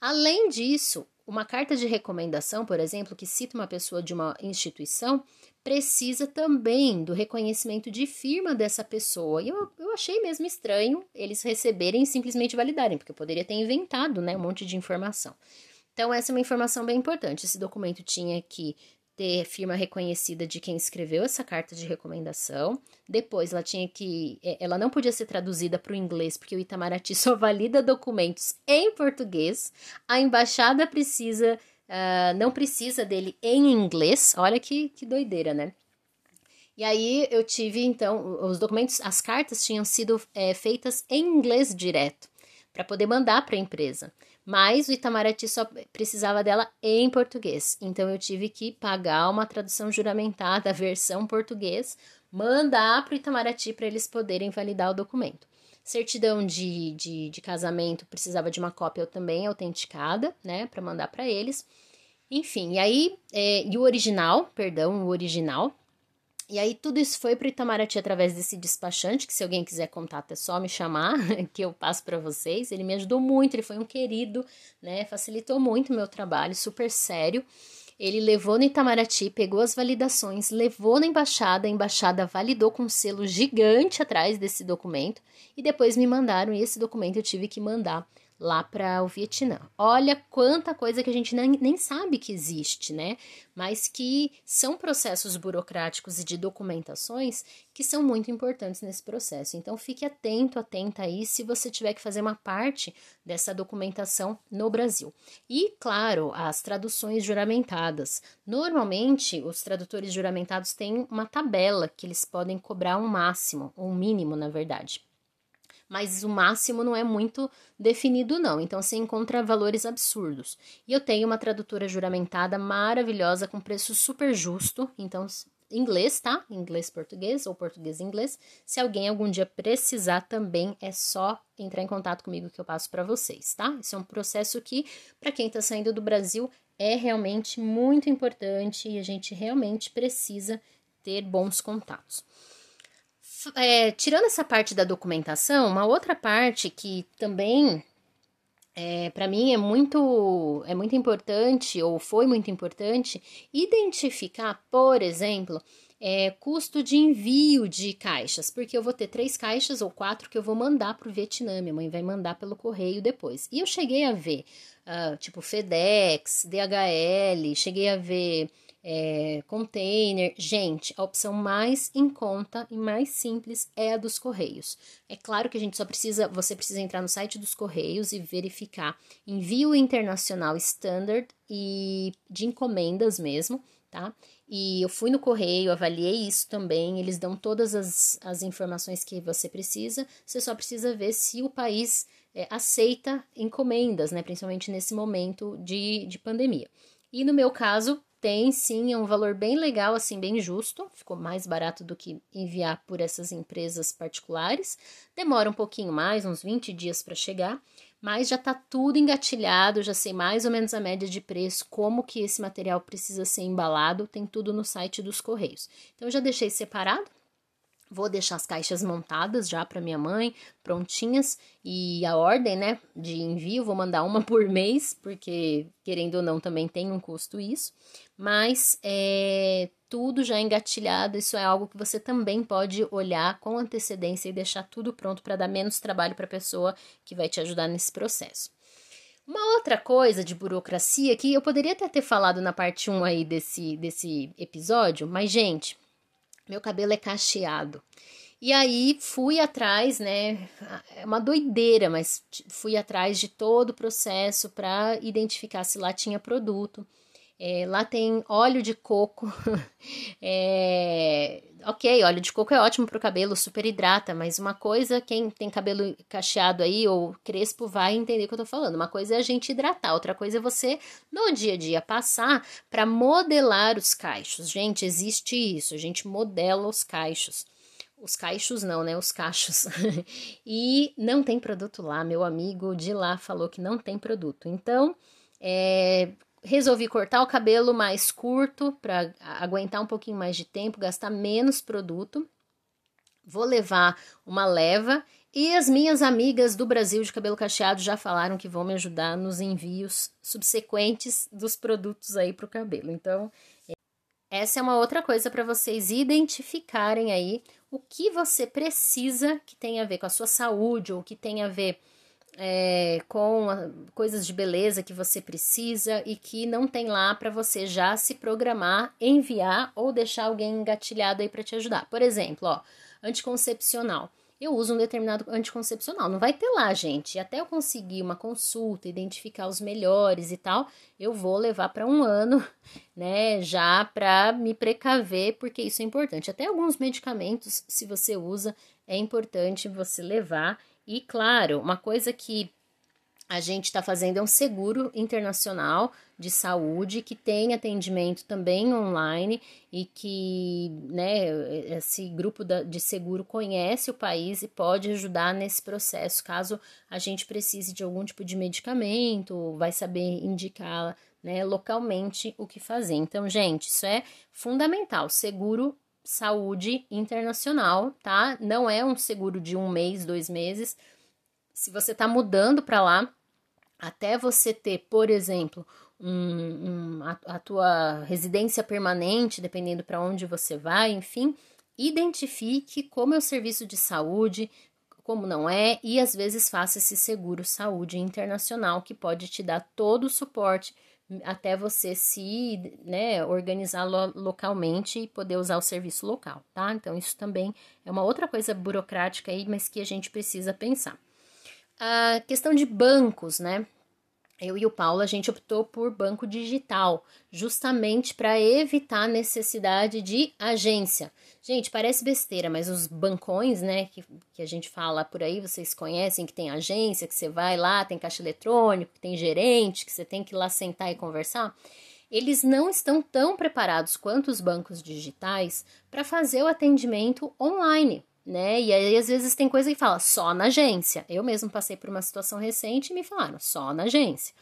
Além disso, uma carta de recomendação, por exemplo, que cita uma pessoa de uma instituição, precisa também do reconhecimento de firma dessa pessoa. E eu, eu achei mesmo estranho eles receberem e simplesmente validarem, porque eu poderia ter inventado né, um monte de informação. Então, essa é uma informação bem importante. Esse documento tinha que ter firma reconhecida de quem escreveu essa carta de recomendação. Depois, ela tinha que. É, ela não podia ser traduzida para o inglês, porque o Itamaraty só valida documentos em português. A embaixada precisa. Uh, não precisa dele em inglês. Olha que, que doideira, né? E aí eu tive, então, os documentos, as cartas tinham sido é, feitas em inglês direto, para poder mandar para a empresa mas o Itamaraty só precisava dela em português. Então eu tive que pagar uma tradução juramentada, versão português, mandar para o Itamaraty para eles poderem validar o documento. Certidão de, de, de casamento precisava de uma cópia também autenticada, né, para mandar para eles. Enfim, e aí, é, e o original, perdão, o original, e aí tudo isso foi para Itamaraty através desse despachante, que se alguém quiser contato é só me chamar, que eu passo para vocês. Ele me ajudou muito, ele foi um querido, né? Facilitou muito o meu trabalho, super sério. Ele levou no Itamaraty, pegou as validações, levou na embaixada, a embaixada validou com um selo gigante atrás desse documento e depois me mandaram e esse documento eu tive que mandar lá para o Vietnã. Olha quanta coisa que a gente nem, nem sabe que existe, né? Mas que são processos burocráticos e de documentações que são muito importantes nesse processo. Então fique atento, atenta aí se você tiver que fazer uma parte dessa documentação no Brasil. E, claro, as traduções juramentadas. Normalmente, os tradutores juramentados têm uma tabela que eles podem cobrar um máximo, um mínimo, na verdade mas o máximo não é muito definido, não. Então você encontra valores absurdos. E eu tenho uma tradutora juramentada maravilhosa com preço super justo. Então, inglês, tá? Inglês-português ou português-inglês. Se alguém algum dia precisar também, é só entrar em contato comigo que eu passo para vocês, tá? Isso é um processo que, para quem está saindo do Brasil, é realmente muito importante e a gente realmente precisa ter bons contatos é, tirando essa parte da documentação, uma outra parte que também é, para mim é muito é muito importante ou foi muito importante identificar, por exemplo, é, custo de envio de caixas, porque eu vou ter três caixas ou quatro que eu vou mandar para o Vietnã, minha mãe vai mandar pelo correio depois. E eu cheguei a ver, uh, tipo FedEx, DHL, cheguei a ver é, container. Gente, a opção mais em conta e mais simples é a dos Correios. É claro que a gente só precisa, você precisa entrar no site dos Correios e verificar envio internacional standard e de encomendas mesmo, tá? E eu fui no correio, avaliei isso também. Eles dão todas as, as informações que você precisa. Você só precisa ver se o país é, aceita encomendas, né? Principalmente nesse momento de, de pandemia. E no meu caso, tem sim, é um valor bem legal, assim, bem justo. Ficou mais barato do que enviar por essas empresas particulares. Demora um pouquinho mais, uns 20 dias para chegar, mas já está tudo engatilhado, já sei mais ou menos a média de preço, como que esse material precisa ser embalado, tem tudo no site dos Correios. Então, eu já deixei separado Vou deixar as caixas montadas já para minha mãe, prontinhas, e a ordem, né, de envio, vou mandar uma por mês, porque querendo ou não também tem um custo isso, mas é tudo já engatilhado, isso é algo que você também pode olhar com antecedência e deixar tudo pronto para dar menos trabalho para a pessoa que vai te ajudar nesse processo. Uma outra coisa de burocracia que eu poderia até ter falado na parte 1 aí desse, desse episódio, mas gente, meu cabelo é cacheado. E aí fui atrás, né? É uma doideira, mas fui atrás de todo o processo para identificar se lá tinha produto. É, lá tem óleo de coco. é, ok, óleo de coco é ótimo para o cabelo, super hidrata, mas uma coisa, quem tem cabelo cacheado aí ou crespo vai entender o que eu tô falando. Uma coisa é a gente hidratar, outra coisa é você, no dia a dia, passar para modelar os cachos. Gente, existe isso, a gente modela os cachos. Os caixos não, né? Os cachos. e não tem produto lá. Meu amigo de lá falou que não tem produto. Então, é, resolvi cortar o cabelo mais curto para aguentar um pouquinho mais de tempo, gastar menos produto. Vou levar uma leva e as minhas amigas do Brasil de cabelo cacheado já falaram que vão me ajudar nos envios subsequentes dos produtos aí para o cabelo. Então, essa é uma outra coisa para vocês identificarem aí o que você precisa que tem a ver com a sua saúde ou que tem a ver é, com a, coisas de beleza que você precisa e que não tem lá para você já se programar, enviar ou deixar alguém engatilhado aí para te ajudar. Por exemplo, ó, anticoncepcional. Eu uso um determinado anticoncepcional. Não vai ter lá, gente. Até eu conseguir uma consulta, identificar os melhores e tal, eu vou levar para um ano, né? Já para me precaver, porque isso é importante. Até alguns medicamentos, se você usa, é importante você levar e claro, uma coisa que a gente está fazendo é um seguro internacional de saúde que tem atendimento também online e que né, esse grupo de seguro conhece o país e pode ajudar nesse processo caso a gente precise de algum tipo de medicamento, vai saber indicar né, localmente o que fazer. Então, gente, isso é fundamental. Seguro saúde internacional, tá? Não é um seguro de um mês, dois meses. Se você está mudando para lá, até você ter, por exemplo, um, um, a, a tua residência permanente, dependendo para onde você vai, enfim, identifique como é o serviço de saúde, como não é, e às vezes faça esse seguro saúde internacional que pode te dar todo o suporte até você se né, organizar lo localmente e poder usar o serviço local, tá? Então, isso também é uma outra coisa burocrática aí, mas que a gente precisa pensar. A questão de bancos, né? Eu e o Paulo, a gente optou por banco digital, justamente para evitar a necessidade de agência. Gente, parece besteira, mas os bancões, né, que, que a gente fala por aí, vocês conhecem que tem agência, que você vai lá, tem caixa eletrônico, que tem gerente, que você tem que ir lá sentar e conversar. Eles não estão tão preparados quanto os bancos digitais para fazer o atendimento online né? E aí, às vezes, tem coisa que fala só na agência. Eu mesmo passei por uma situação recente e me falaram só na agência.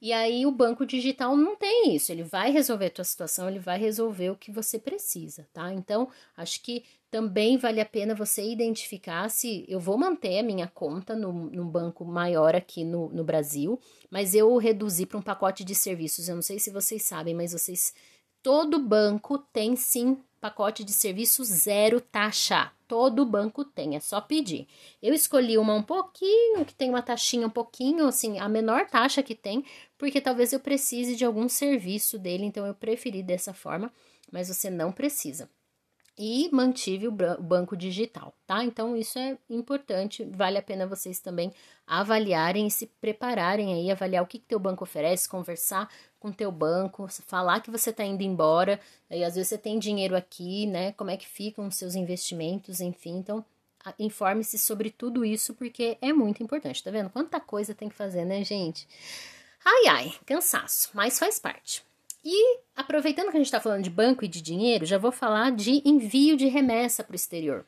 E aí o banco digital não tem isso, ele vai resolver a tua situação, ele vai resolver o que você precisa, tá? Então, acho que também vale a pena você identificar se eu vou manter a minha conta no, no banco maior aqui no, no Brasil, mas eu reduzi para um pacote de serviços. Eu não sei se vocês sabem, mas vocês. Todo banco tem sim pacote de serviço zero taxa. Todo banco tem, é só pedir. Eu escolhi uma um pouquinho, que tem uma taxinha um pouquinho, assim, a menor taxa que tem, porque talvez eu precise de algum serviço dele, então eu preferi dessa forma, mas você não precisa e mantive o banco digital, tá? Então isso é importante, vale a pena vocês também avaliarem e se prepararem aí, avaliar o que, que teu banco oferece, conversar com teu banco, falar que você está indo embora, aí às vezes você tem dinheiro aqui, né? Como é que ficam os seus investimentos, enfim, então informe-se sobre tudo isso porque é muito importante, tá vendo? Quanta coisa tem que fazer, né, gente? Ai, ai, cansaço, mas faz parte. E aproveitando que a gente está falando de banco e de dinheiro, já vou falar de envio de remessa para o exterior.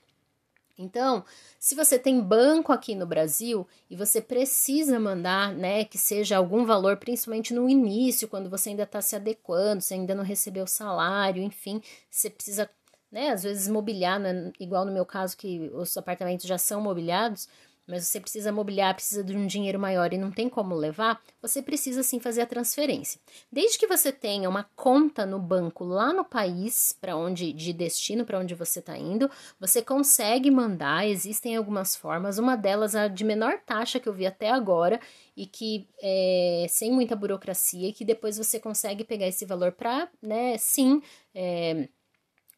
Então, se você tem banco aqui no Brasil e você precisa mandar, né, que seja algum valor, principalmente no início, quando você ainda está se adequando, você ainda não recebeu salário, enfim, você precisa, né, às vezes mobiliar, né, igual no meu caso que os apartamentos já são mobiliados, mas você precisa mobiliar, precisa de um dinheiro maior e não tem como levar, você precisa sim fazer a transferência. Desde que você tenha uma conta no banco lá no país, para onde de destino para onde você está indo, você consegue mandar. Existem algumas formas, uma delas a de menor taxa que eu vi até agora e que é sem muita burocracia e que depois você consegue pegar esse valor para, né, sim, é,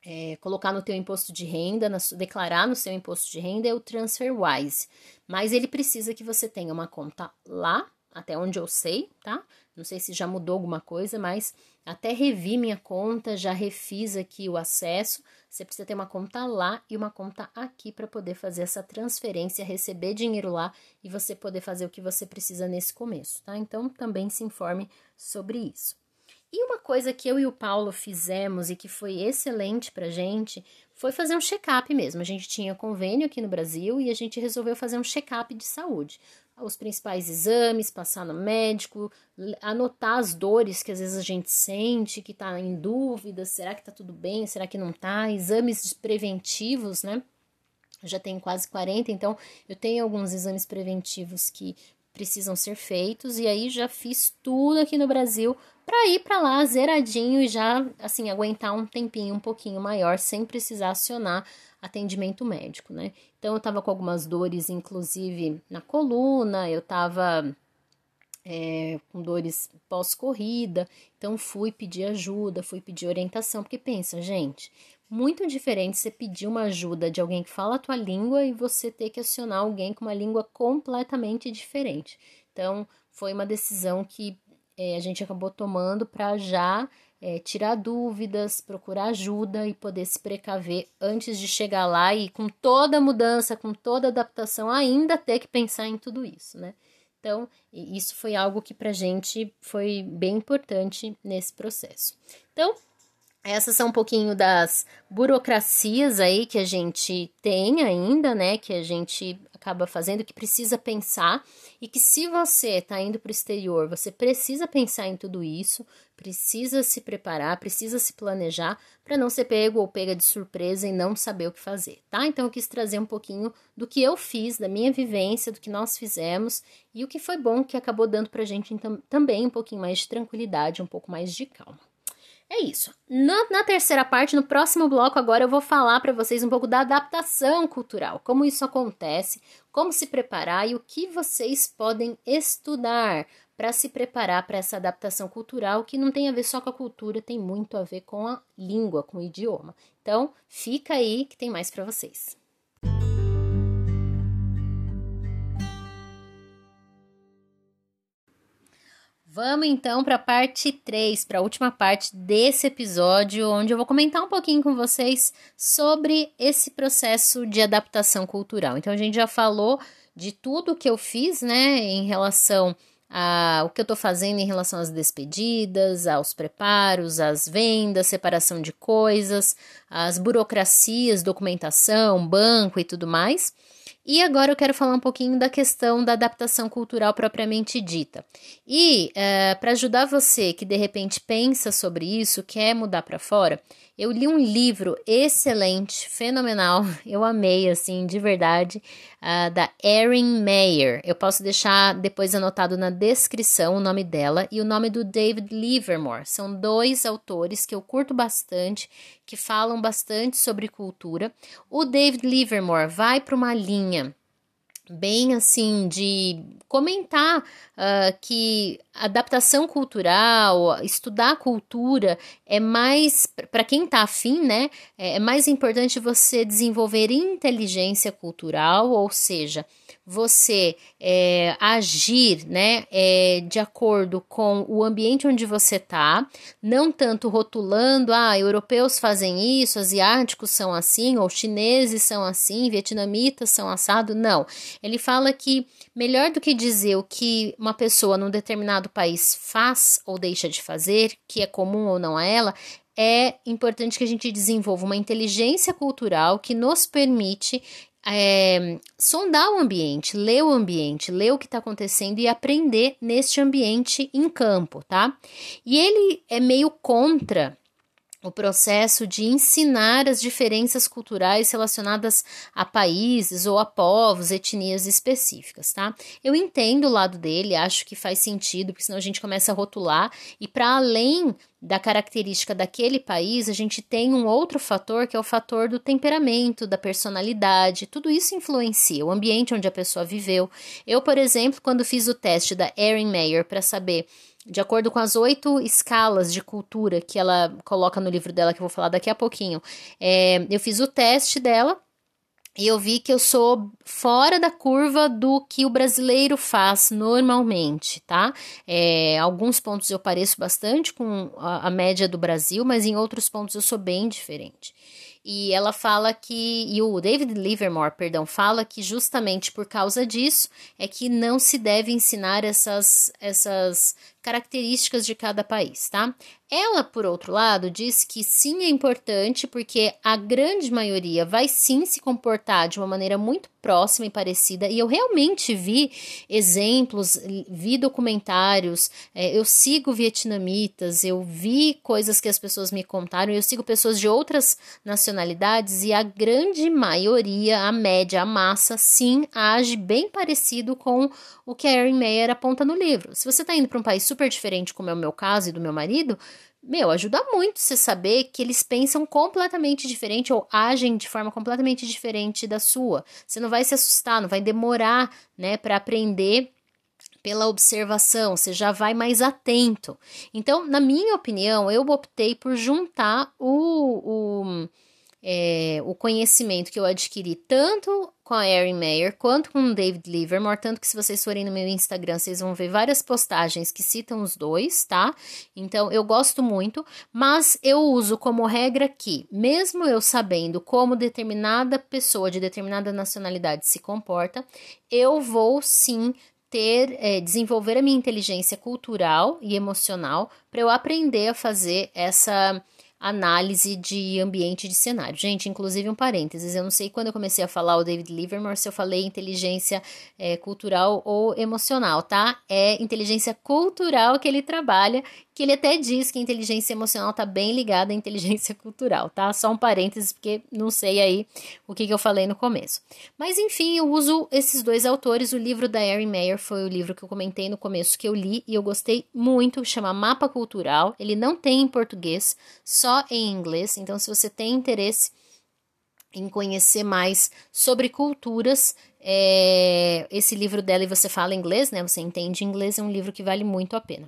é, colocar no teu imposto de renda, na, declarar no seu imposto de renda é o TransferWise. Mas ele precisa que você tenha uma conta lá até onde eu sei, tá? Não sei se já mudou alguma coisa, mas até revi minha conta, já refiz aqui o acesso. Você precisa ter uma conta lá e uma conta aqui para poder fazer essa transferência, receber dinheiro lá e você poder fazer o que você precisa nesse começo, tá? Então também se informe sobre isso. E uma coisa que eu e o Paulo fizemos e que foi excelente pra gente foi fazer um check-up mesmo. A gente tinha convênio aqui no Brasil e a gente resolveu fazer um check-up de saúde os principais exames, passar no médico, anotar as dores que às vezes a gente sente, que tá em dúvida, será que tá tudo bem, será que não tá? Exames preventivos, né? Eu já tenho quase 40, então eu tenho alguns exames preventivos que precisam ser feitos e aí já fiz tudo aqui no Brasil para ir para lá zeradinho e já assim aguentar um tempinho um pouquinho maior sem precisar acionar atendimento médico, né? Então eu tava com algumas dores, inclusive na coluna, eu tava é, com dores pós-corrida, então fui pedir ajuda, fui pedir orientação, porque pensa, gente, muito diferente você pedir uma ajuda de alguém que fala a tua língua e você ter que acionar alguém com uma língua completamente diferente. Então, foi uma decisão que é, a gente acabou tomando para já é, tirar dúvidas, procurar ajuda e poder se precaver antes de chegar lá e com toda mudança, com toda adaptação, ainda ter que pensar em tudo isso, né? Então, isso foi algo que pra gente foi bem importante nesse processo. Então, essas são um pouquinho das burocracias aí que a gente tem ainda, né? Que a gente acaba fazendo, que precisa pensar, e que se você está indo para o exterior, você precisa pensar em tudo isso, precisa se preparar, precisa se planejar para não ser pego ou pega de surpresa e não saber o que fazer, tá? Então eu quis trazer um pouquinho do que eu fiz, da minha vivência, do que nós fizemos e o que foi bom que acabou dando para a gente então, também um pouquinho mais de tranquilidade, um pouco mais de calma. É isso. Na, na, terceira parte, no próximo bloco, agora eu vou falar para vocês um pouco da adaptação cultural, como isso acontece, como se preparar e o que vocês podem estudar para se preparar para essa adaptação cultural, que não tem a ver só com a cultura, tem muito a ver com a língua, com o idioma. Então, fica aí que tem mais para vocês. Vamos então para a parte 3, para a última parte desse episódio, onde eu vou comentar um pouquinho com vocês sobre esse processo de adaptação cultural. Então, a gente já falou de tudo que eu fiz, né, em relação a o que eu estou fazendo em relação às despedidas, aos preparos, às vendas, separação de coisas, as burocracias, documentação, banco e tudo mais. E agora eu quero falar um pouquinho da questão da adaptação cultural propriamente dita. E é, para ajudar você que de repente pensa sobre isso, quer mudar para fora, eu li um livro excelente, fenomenal, eu amei, assim, de verdade, uh, da Erin Meyer. Eu posso deixar depois anotado na descrição o nome dela e o nome do David Livermore. São dois autores que eu curto bastante, que falam bastante sobre cultura. O David Livermore vai para uma linha bem assim de comentar uh, que adaptação cultural, estudar cultura é mais para quem está afim, né? É, é mais importante você desenvolver inteligência cultural, ou seja, você é, agir né, é, de acordo com o ambiente onde você está, não tanto rotulando, ah, europeus fazem isso, asiáticos são assim, ou chineses são assim, vietnamitas são assado. Não. Ele fala que melhor do que dizer o que uma pessoa num determinado país faz ou deixa de fazer, que é comum ou não a ela, é importante que a gente desenvolva uma inteligência cultural que nos permite é, sondar o ambiente, ler o ambiente, ler o que está acontecendo e aprender neste ambiente em campo, tá? E ele é meio contra o processo de ensinar as diferenças culturais relacionadas a países ou a povos, etnias específicas, tá? Eu entendo o lado dele, acho que faz sentido, porque senão a gente começa a rotular e para além da característica daquele país, a gente tem um outro fator que é o fator do temperamento, da personalidade, tudo isso influencia o ambiente onde a pessoa viveu. Eu, por exemplo, quando fiz o teste da Erin Mayer para saber de acordo com as oito escalas de cultura que ela coloca no livro dela, que eu vou falar daqui a pouquinho. É, eu fiz o teste dela e eu vi que eu sou fora da curva do que o brasileiro faz normalmente, tá? É, alguns pontos eu pareço bastante com a, a média do Brasil, mas em outros pontos eu sou bem diferente. E ela fala que, e o David Livermore, perdão, fala que justamente por causa disso é que não se deve ensinar essas, essas características de cada país, tá? Ela, por outro lado, diz que sim é importante porque a grande maioria vai sim se comportar de uma maneira muito próxima e parecida, e eu realmente vi exemplos, vi documentários, é, eu sigo vietnamitas, eu vi coisas que as pessoas me contaram, eu sigo pessoas de outras nacionalidades e a grande maioria, a média, a massa, sim, age bem parecido com o que a Erin Meyer aponta no livro. Se você está indo para um país super diferente, como é o meu caso e do meu marido, meu, ajuda muito você saber que eles pensam completamente diferente ou agem de forma completamente diferente da sua. Você não vai se assustar, não vai demorar, né, para aprender pela observação, você já vai mais atento. Então, na minha opinião, eu optei por juntar o, o é, o conhecimento que eu adquiri tanto com a Erin Mayer quanto com o David Livermore, tanto que se vocês forem no meu Instagram, vocês vão ver várias postagens que citam os dois, tá? Então eu gosto muito, mas eu uso como regra que, mesmo eu sabendo como determinada pessoa de determinada nacionalidade se comporta, eu vou sim ter, é, desenvolver a minha inteligência cultural e emocional para eu aprender a fazer essa análise de ambiente de cenário. Gente, inclusive um parênteses, eu não sei quando eu comecei a falar o David Livermore se eu falei inteligência é, cultural ou emocional, tá? É inteligência cultural que ele trabalha que ele até diz que a inteligência emocional está bem ligada à inteligência cultural, tá? Só um parênteses, porque não sei aí o que, que eu falei no começo. Mas enfim, eu uso esses dois autores. O livro da Erin Meyer foi o livro que eu comentei no começo que eu li e eu gostei muito, chama Mapa Cultural. Ele não tem em português, só em inglês. Então, se você tem interesse em conhecer mais sobre culturas, é, esse livro dela e você fala inglês, né? Você entende inglês, é um livro que vale muito a pena.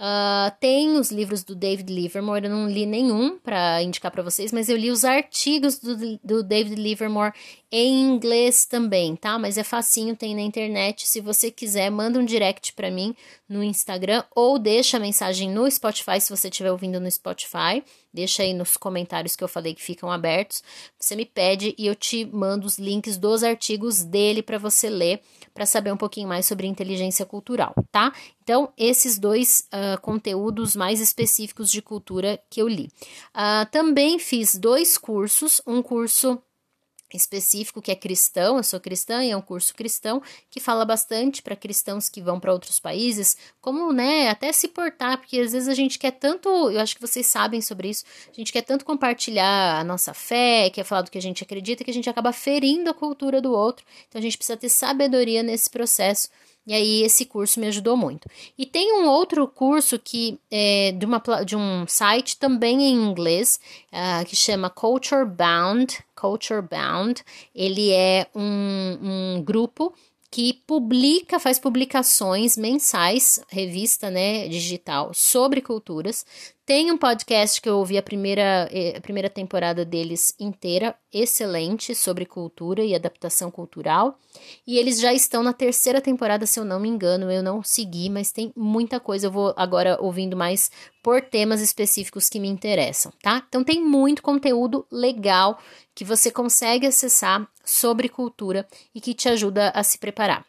Uh, tem os livros do David Livermore, eu não li nenhum para indicar para vocês, mas eu li os artigos do, do David Livermore em inglês também, tá? Mas é facinho, tem na internet. Se você quiser, manda um direct para mim no Instagram ou deixa a mensagem no Spotify se você estiver ouvindo no Spotify. Deixa aí nos comentários que eu falei que ficam abertos. Você me pede e eu te mando os links dos artigos dele para você ler, para saber um pouquinho mais sobre inteligência cultural, tá? Então, esses dois uh, conteúdos mais específicos de cultura que eu li. Uh, também fiz dois cursos, um curso específico que é cristão, eu sou cristã e é um curso cristão que fala bastante para cristãos que vão para outros países, como, né, até se portar, porque às vezes a gente quer tanto, eu acho que vocês sabem sobre isso, a gente quer tanto compartilhar a nossa fé, quer falar do que a gente acredita, que a gente acaba ferindo a cultura do outro. Então a gente precisa ter sabedoria nesse processo e aí esse curso me ajudou muito. E tem um outro curso que é de, uma, de um site também em inglês uh, que chama Culture Bound. Culture Bound. Ele é um, um grupo que publica, faz publicações mensais, revista, né, digital, sobre culturas. Tem um podcast que eu ouvi a primeira, eh, a primeira temporada deles inteira, excelente, sobre cultura e adaptação cultural. E eles já estão na terceira temporada, se eu não me engano, eu não segui, mas tem muita coisa. Eu vou agora ouvindo mais por temas específicos que me interessam, tá? Então tem muito conteúdo legal que você consegue acessar sobre cultura e que te ajuda a se preparar.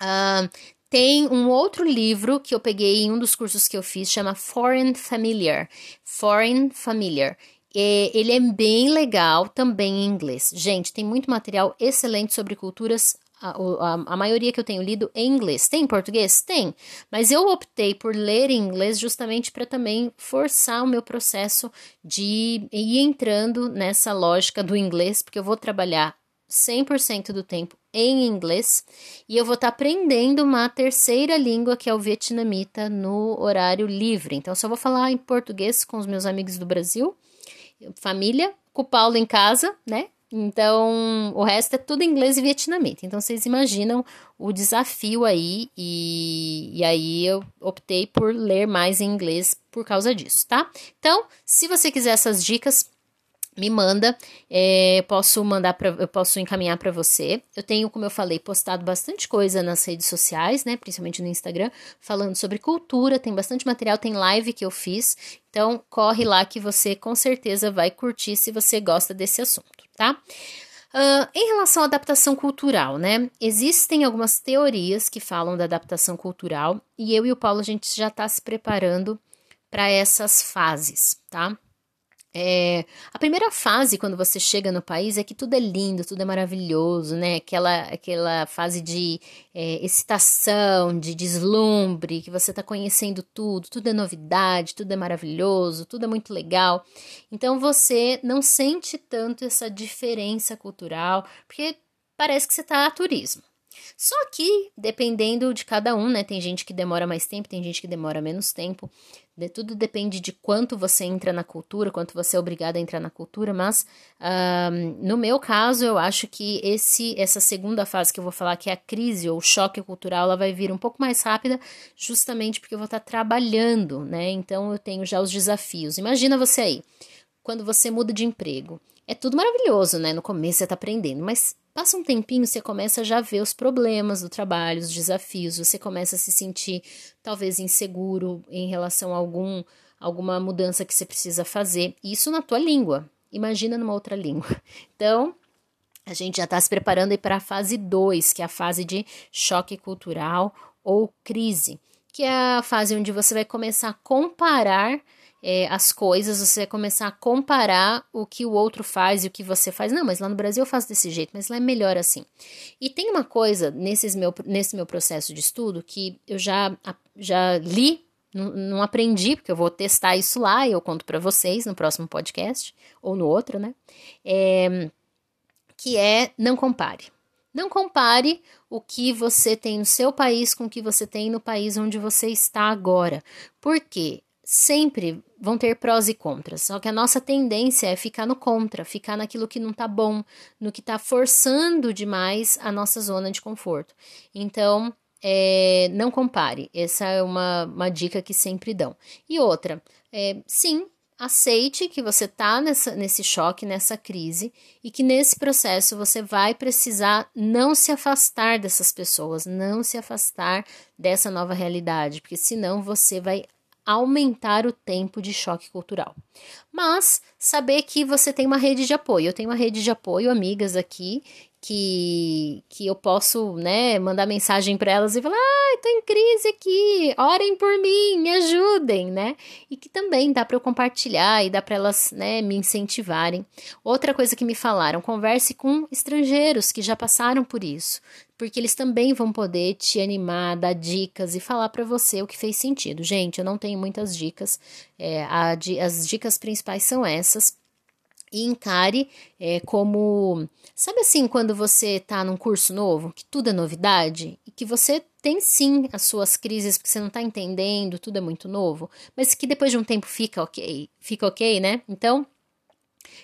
Uh, tem um outro livro que eu peguei em um dos cursos que eu fiz, chama Foreign Familiar. Foreign Familiar. E ele é bem legal, também em inglês. Gente, tem muito material excelente sobre culturas a, a, a, maioria que eu tenho lido em inglês. Tem em português? Tem. Mas eu optei por ler em inglês justamente para também forçar o meu processo de ir entrando nessa lógica do inglês, porque eu vou trabalhar 100% do tempo em inglês e eu vou estar tá aprendendo uma terceira língua que é o vietnamita no horário livre. Então, só vou falar em português com os meus amigos do Brasil, família, com o Paulo em casa, né? Então, o resto é tudo inglês e vietnamita. Então, vocês imaginam o desafio aí, e, e aí eu optei por ler mais em inglês por causa disso, tá? Então, se você quiser essas dicas, me manda, é, posso mandar para, eu posso encaminhar para você. Eu tenho, como eu falei, postado bastante coisa nas redes sociais, né, principalmente no Instagram, falando sobre cultura. Tem bastante material, tem live que eu fiz. Então corre lá que você com certeza vai curtir se você gosta desse assunto, tá? Uh, em relação à adaptação cultural, né? Existem algumas teorias que falam da adaptação cultural e eu e o Paulo a gente já está se preparando para essas fases, tá? É, a primeira fase, quando você chega no país, é que tudo é lindo, tudo é maravilhoso, né? Aquela, aquela fase de é, excitação, de deslumbre, que você está conhecendo tudo, tudo é novidade, tudo é maravilhoso, tudo é muito legal. Então você não sente tanto essa diferença cultural, porque parece que você está a turismo. Só que, dependendo de cada um, né? Tem gente que demora mais tempo, tem gente que demora menos tempo. De, tudo depende de quanto você entra na cultura, quanto você é obrigado a entrar na cultura, mas no meu caso, eu acho que esse essa segunda fase que eu vou falar, que é a crise ou o choque cultural, ela vai vir um pouco mais rápida, justamente porque eu vou estar trabalhando, né? Então eu tenho já os desafios. Imagina você aí, quando você muda de emprego. É tudo maravilhoso, né? No começo você está aprendendo, mas Passa um tempinho, você começa a já ver os problemas do trabalho, os desafios, você começa a se sentir talvez inseguro em relação a algum, alguma mudança que você precisa fazer. Isso na tua língua. Imagina numa outra língua. Então, a gente já está se preparando para a fase 2, que é a fase de choque cultural ou crise, que é a fase onde você vai começar a comparar é, as coisas, você começar a comparar o que o outro faz e o que você faz. Não, mas lá no Brasil eu faço desse jeito, mas lá é melhor assim. E tem uma coisa nesses meu, nesse meu processo de estudo que eu já, já li, não, não aprendi, porque eu vou testar isso lá e eu conto para vocês no próximo podcast, ou no outro, né? É, que é não compare. Não compare o que você tem no seu país com o que você tem no país onde você está agora. Por quê? Sempre vão ter prós e contras. Só que a nossa tendência é ficar no contra, ficar naquilo que não tá bom, no que tá forçando demais a nossa zona de conforto. Então, é, não compare. Essa é uma, uma dica que sempre dão. E outra, é, sim, aceite que você tá nesse choque, nessa crise, e que nesse processo você vai precisar não se afastar dessas pessoas, não se afastar dessa nova realidade, porque senão você vai aumentar o tempo de choque cultural. Mas saber que você tem uma rede de apoio. Eu tenho uma rede de apoio, amigas aqui, que, que eu posso, né, mandar mensagem para elas e falar: "Ah, tô em crise aqui, orem por mim, me ajudem", né? E que também dá para eu compartilhar e dá para elas, né, me incentivarem. Outra coisa que me falaram, converse com estrangeiros que já passaram por isso, porque eles também vão poder te animar, dar dicas e falar para você o que fez sentido. Gente, eu não tenho muitas dicas, é, a, as dicas principais são essas e encare é, como. Sabe assim, quando você está num curso novo, que tudo é novidade, e que você tem sim as suas crises porque você não está entendendo, tudo é muito novo, mas que depois de um tempo fica ok, fica ok, né? Então,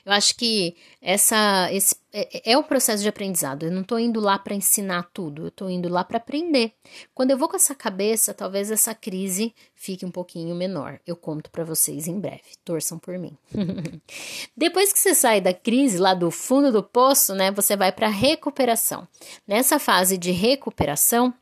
eu acho que essa, esse é, é o processo de aprendizado. Eu não estou indo lá para ensinar tudo, eu estou indo lá para aprender. Quando eu vou com essa cabeça, talvez essa crise fique um pouquinho menor. Eu conto para vocês em breve. Torçam por mim. Depois que você sai da crise, lá do fundo do poço, né, você vai para recuperação. Nessa fase de recuperação,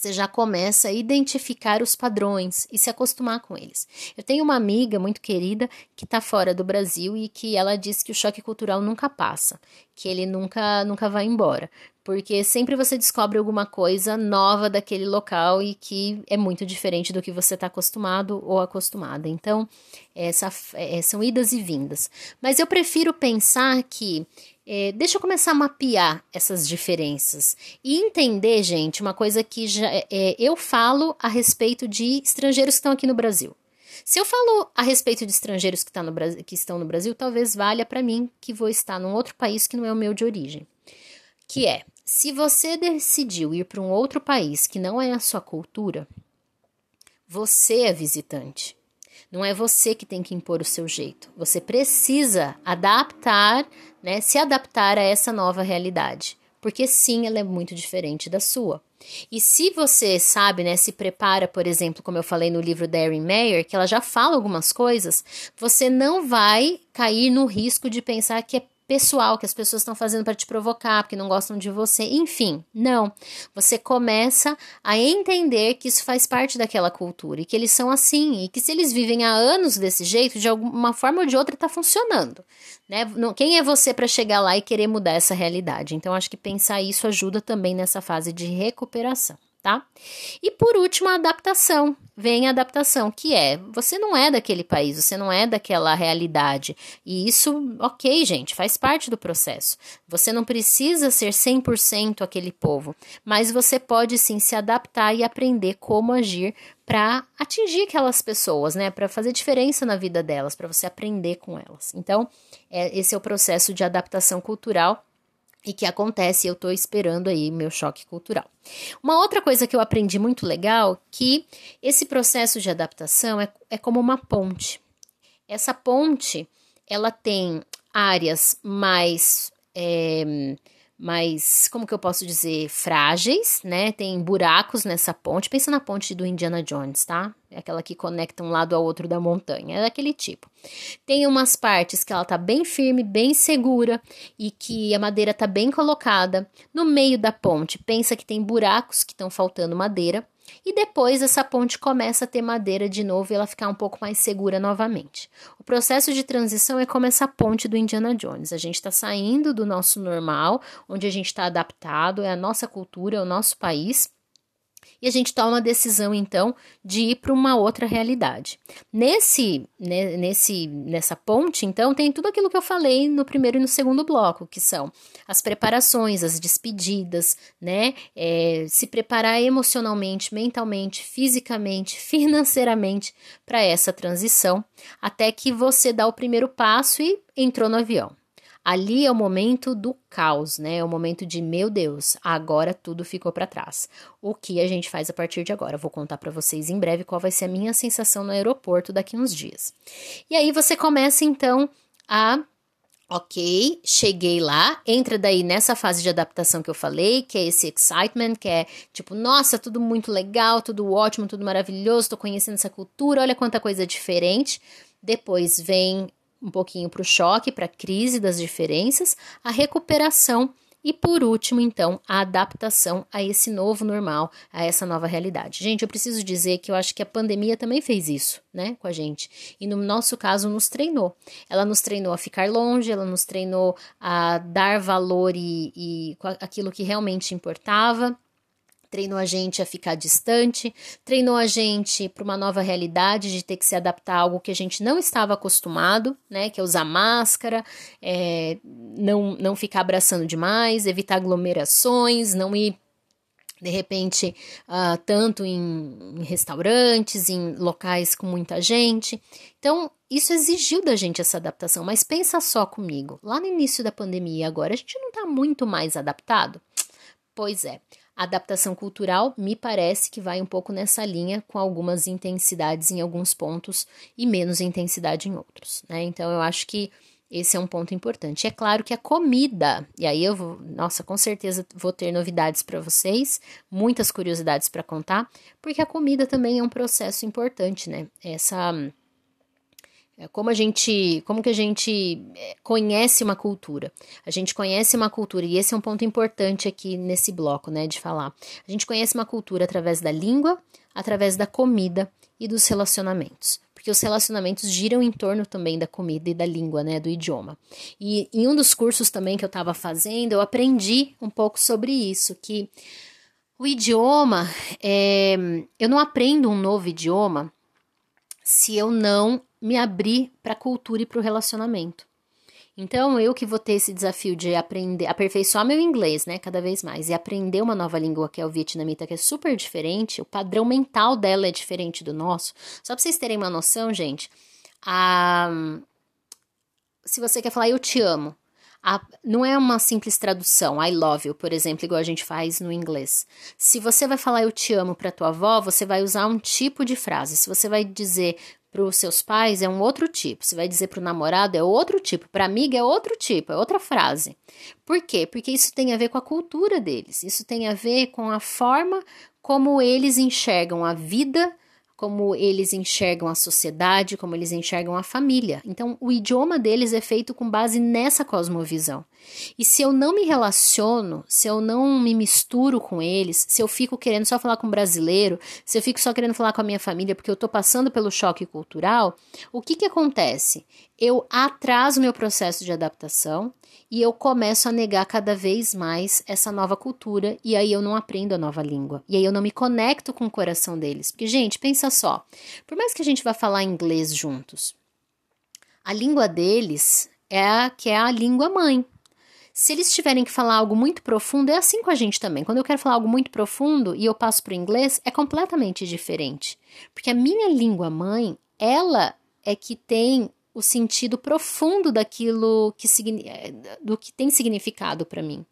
você já começa a identificar os padrões e se acostumar com eles. Eu tenho uma amiga muito querida que está fora do Brasil e que ela diz que o choque cultural nunca passa, que ele nunca, nunca vai embora, porque sempre você descobre alguma coisa nova daquele local e que é muito diferente do que você está acostumado ou acostumada. Então, essa, é, são idas e vindas. Mas eu prefiro pensar que é, deixa eu começar a mapear essas diferenças e entender, gente, uma coisa que já é, eu falo a respeito de estrangeiros que estão aqui no Brasil. Se eu falo a respeito de estrangeiros que, tá no, que estão no Brasil, talvez valha para mim que vou estar num outro país que não é o meu de origem. Que é, se você decidiu ir para um outro país que não é a sua cultura, você é visitante. Não é você que tem que impor o seu jeito. Você precisa adaptar, né, se adaptar a essa nova realidade, porque sim, ela é muito diferente da sua. E se você sabe, né, se prepara, por exemplo, como eu falei no livro da Erin Mayer, que ela já fala algumas coisas, você não vai cair no risco de pensar que é pessoal que as pessoas estão fazendo para te provocar, porque não gostam de você, enfim. Não. Você começa a entender que isso faz parte daquela cultura e que eles são assim e que se eles vivem há anos desse jeito, de alguma forma ou de outra está funcionando, né? Quem é você para chegar lá e querer mudar essa realidade? Então acho que pensar isso ajuda também nessa fase de recuperação tá? E por último, a adaptação. Vem a adaptação, que é, você não é daquele país, você não é daquela realidade. E isso, ok, gente, faz parte do processo. Você não precisa ser 100% aquele povo, mas você pode sim se adaptar e aprender como agir para atingir aquelas pessoas, né? Para fazer diferença na vida delas, para você aprender com elas. Então, é, esse é o processo de adaptação cultural e que acontece, eu estou esperando aí meu choque cultural. Uma outra coisa que eu aprendi muito legal, que esse processo de adaptação é, é como uma ponte. Essa ponte, ela tem áreas mais é, mais, como que eu posso dizer, frágeis, né? Tem buracos nessa ponte. Pensa na ponte do Indiana Jones, tá? É aquela que conecta um lado ao outro da montanha, é daquele tipo. Tem umas partes que ela tá bem firme, bem segura e que a madeira tá bem colocada. No meio da ponte, pensa que tem buracos que estão faltando madeira e depois essa ponte começa a ter madeira de novo e ela ficar um pouco mais segura novamente. O processo de transição é como essa ponte do Indiana Jones. A gente está saindo do nosso normal, onde a gente está adaptado, é a nossa cultura, é o nosso país e a gente toma a decisão então de ir para uma outra realidade. Nesse, né, nesse, nessa ponte, então, tem tudo aquilo que eu falei no primeiro e no segundo bloco, que são as preparações, as despedidas, né? É, se preparar emocionalmente, mentalmente, fisicamente, financeiramente para essa transição, até que você dá o primeiro passo e entrou no avião. Ali é o momento do caos, né? É o momento de, meu Deus, agora tudo ficou para trás. O que a gente faz a partir de agora? vou contar para vocês em breve qual vai ser a minha sensação no aeroporto daqui uns dias. E aí você começa então a Ok, cheguei lá, entra daí nessa fase de adaptação que eu falei, que é esse excitement, que é tipo, nossa, tudo muito legal, tudo ótimo, tudo maravilhoso, tô conhecendo essa cultura, olha quanta coisa diferente. Depois vem um pouquinho para o choque, para a crise das diferenças, a recuperação e por último, então, a adaptação a esse novo normal, a essa nova realidade. Gente, eu preciso dizer que eu acho que a pandemia também fez isso, né, com a gente. E no nosso caso, nos treinou. Ela nos treinou a ficar longe, ela nos treinou a dar valor e, e aquilo que realmente importava treinou a gente a ficar distante, treinou a gente para uma nova realidade de ter que se adaptar a algo que a gente não estava acostumado, né? Que é usar máscara, é, não, não ficar abraçando demais, evitar aglomerações, não ir de repente, uh, tanto em, em, restaurantes, em locais com muita gente. Então, isso exigiu da gente essa adaptação. Mas pensa só comigo, lá no início da pandemia, agora, a gente não está muito mais adaptado? Pois é, a adaptação cultural me parece que vai um pouco nessa linha, com algumas intensidades em alguns pontos e menos intensidade em outros. Né? Então, eu acho que esse é um ponto importante. É claro que a comida, e aí eu vou, nossa, com certeza vou ter novidades para vocês, muitas curiosidades para contar, porque a comida também é um processo importante, né? Essa como a gente, como que a gente é, conhece uma cultura? A gente conhece uma cultura e esse é um ponto importante aqui nesse bloco, né, de falar. A gente conhece uma cultura através da língua, através da comida e dos relacionamentos, porque os relacionamentos giram em torno também da comida e da língua, né, do idioma. E em um dos cursos também que eu estava fazendo, eu aprendi um pouco sobre isso, que o idioma, é, eu não aprendo um novo idioma se eu não me abrir para a cultura e para o relacionamento. Então, eu que vou ter esse desafio de aprender, aperfeiçoar meu inglês, né, cada vez mais, e aprender uma nova língua que é o vietnamita, que é super diferente, o padrão mental dela é diferente do nosso. Só para vocês terem uma noção, gente, a... se você quer falar eu te amo, a, não é uma simples tradução, I love you, por exemplo, igual a gente faz no inglês. Se você vai falar eu te amo para tua avó, você vai usar um tipo de frase. Se você vai dizer para os seus pais é um outro tipo. Você vai dizer para o namorado é outro tipo. Para amiga é outro tipo, é outra frase. Por quê? Porque isso tem a ver com a cultura deles. Isso tem a ver com a forma como eles enxergam a vida como eles enxergam a sociedade, como eles enxergam a família. Então, o idioma deles é feito com base nessa cosmovisão. E se eu não me relaciono, se eu não me misturo com eles, se eu fico querendo só falar com brasileiro, se eu fico só querendo falar com a minha família porque eu estou passando pelo choque cultural, o que, que acontece? Eu atraso meu processo de adaptação e eu começo a negar cada vez mais essa nova cultura e aí eu não aprendo a nova língua. E aí eu não me conecto com o coração deles. Porque, gente, pensa só, por mais que a gente vá falar inglês juntos, a língua deles é a que é a língua mãe. Se eles tiverem que falar algo muito profundo, é assim com a gente também. Quando eu quero falar algo muito profundo e eu passo para o inglês, é completamente diferente. Porque a minha língua mãe, ela é que tem o sentido profundo daquilo que eh, do que tem significado para mim.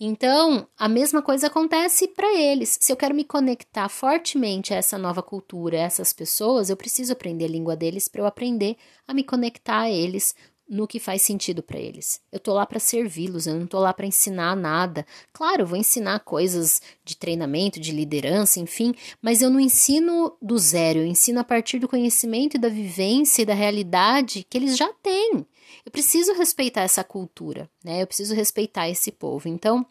Então, a mesma coisa acontece para eles. Se eu quero me conectar fortemente a essa nova cultura, a essas pessoas, eu preciso aprender a língua deles para eu aprender a me conectar a eles no que faz sentido para eles. Eu tô lá para servi-los, eu não tô lá para ensinar nada. Claro, eu vou ensinar coisas de treinamento, de liderança, enfim, mas eu não ensino do zero, eu ensino a partir do conhecimento e da vivência e da realidade que eles já têm. Eu preciso respeitar essa cultura, né? Eu preciso respeitar esse povo. Então,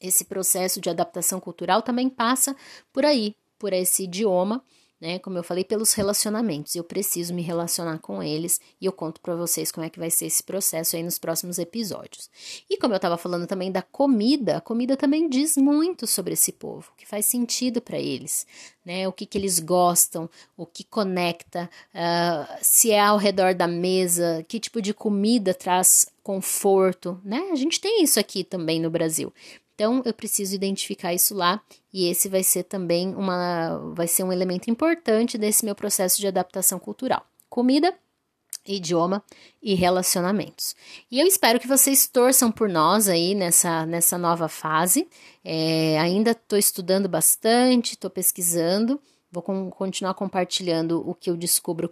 esse processo de adaptação cultural também passa por aí, por esse idioma né? Como eu falei, pelos relacionamentos. Eu preciso me relacionar com eles e eu conto para vocês como é que vai ser esse processo aí nos próximos episódios. E como eu estava falando também da comida, a comida também diz muito sobre esse povo, que faz sentido para eles, né? O que, que eles gostam, o que conecta, uh, se é ao redor da mesa, que tipo de comida traz conforto, né? A gente tem isso aqui também no Brasil. Então eu preciso identificar isso lá e esse vai ser também uma vai ser um elemento importante desse meu processo de adaptação cultural. Comida, idioma e relacionamentos. E eu espero que vocês torçam por nós aí nessa, nessa nova fase. É, ainda estou estudando bastante, estou pesquisando. Vou com, continuar compartilhando o que eu descubro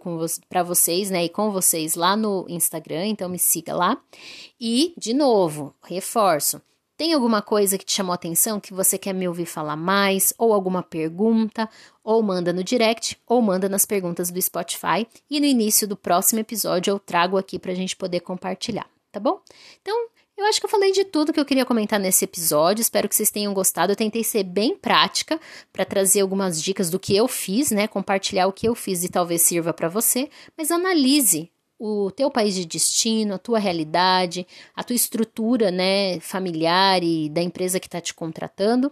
para vocês, né? E com vocês lá no Instagram, então me siga lá. E, de novo, reforço tem alguma coisa que te chamou a atenção que você quer me ouvir falar mais, ou alguma pergunta, ou manda no direct, ou manda nas perguntas do Spotify, e no início do próximo episódio eu trago aqui para a gente poder compartilhar, tá bom? Então, eu acho que eu falei de tudo que eu queria comentar nesse episódio. Espero que vocês tenham gostado. Eu tentei ser bem prática para trazer algumas dicas do que eu fiz, né? Compartilhar o que eu fiz e talvez sirva para você. Mas analise o teu país de destino, a tua realidade, a tua estrutura, né, familiar e da empresa que está te contratando.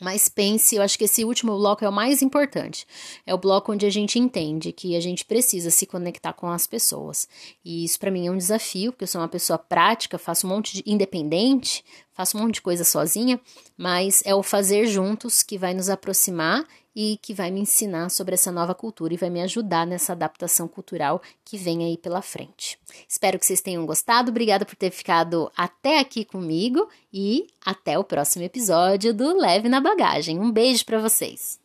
Mas pense, eu acho que esse último bloco é o mais importante. É o bloco onde a gente entende que a gente precisa se conectar com as pessoas. E isso para mim é um desafio, porque eu sou uma pessoa prática, faço um monte de independente, faço um monte de coisa sozinha, mas é o fazer juntos que vai nos aproximar e que vai me ensinar sobre essa nova cultura e vai me ajudar nessa adaptação cultural que vem aí pela frente. Espero que vocês tenham gostado. Obrigada por ter ficado até aqui comigo e até o próximo episódio do Leve na Bagagem. Um beijo para vocês.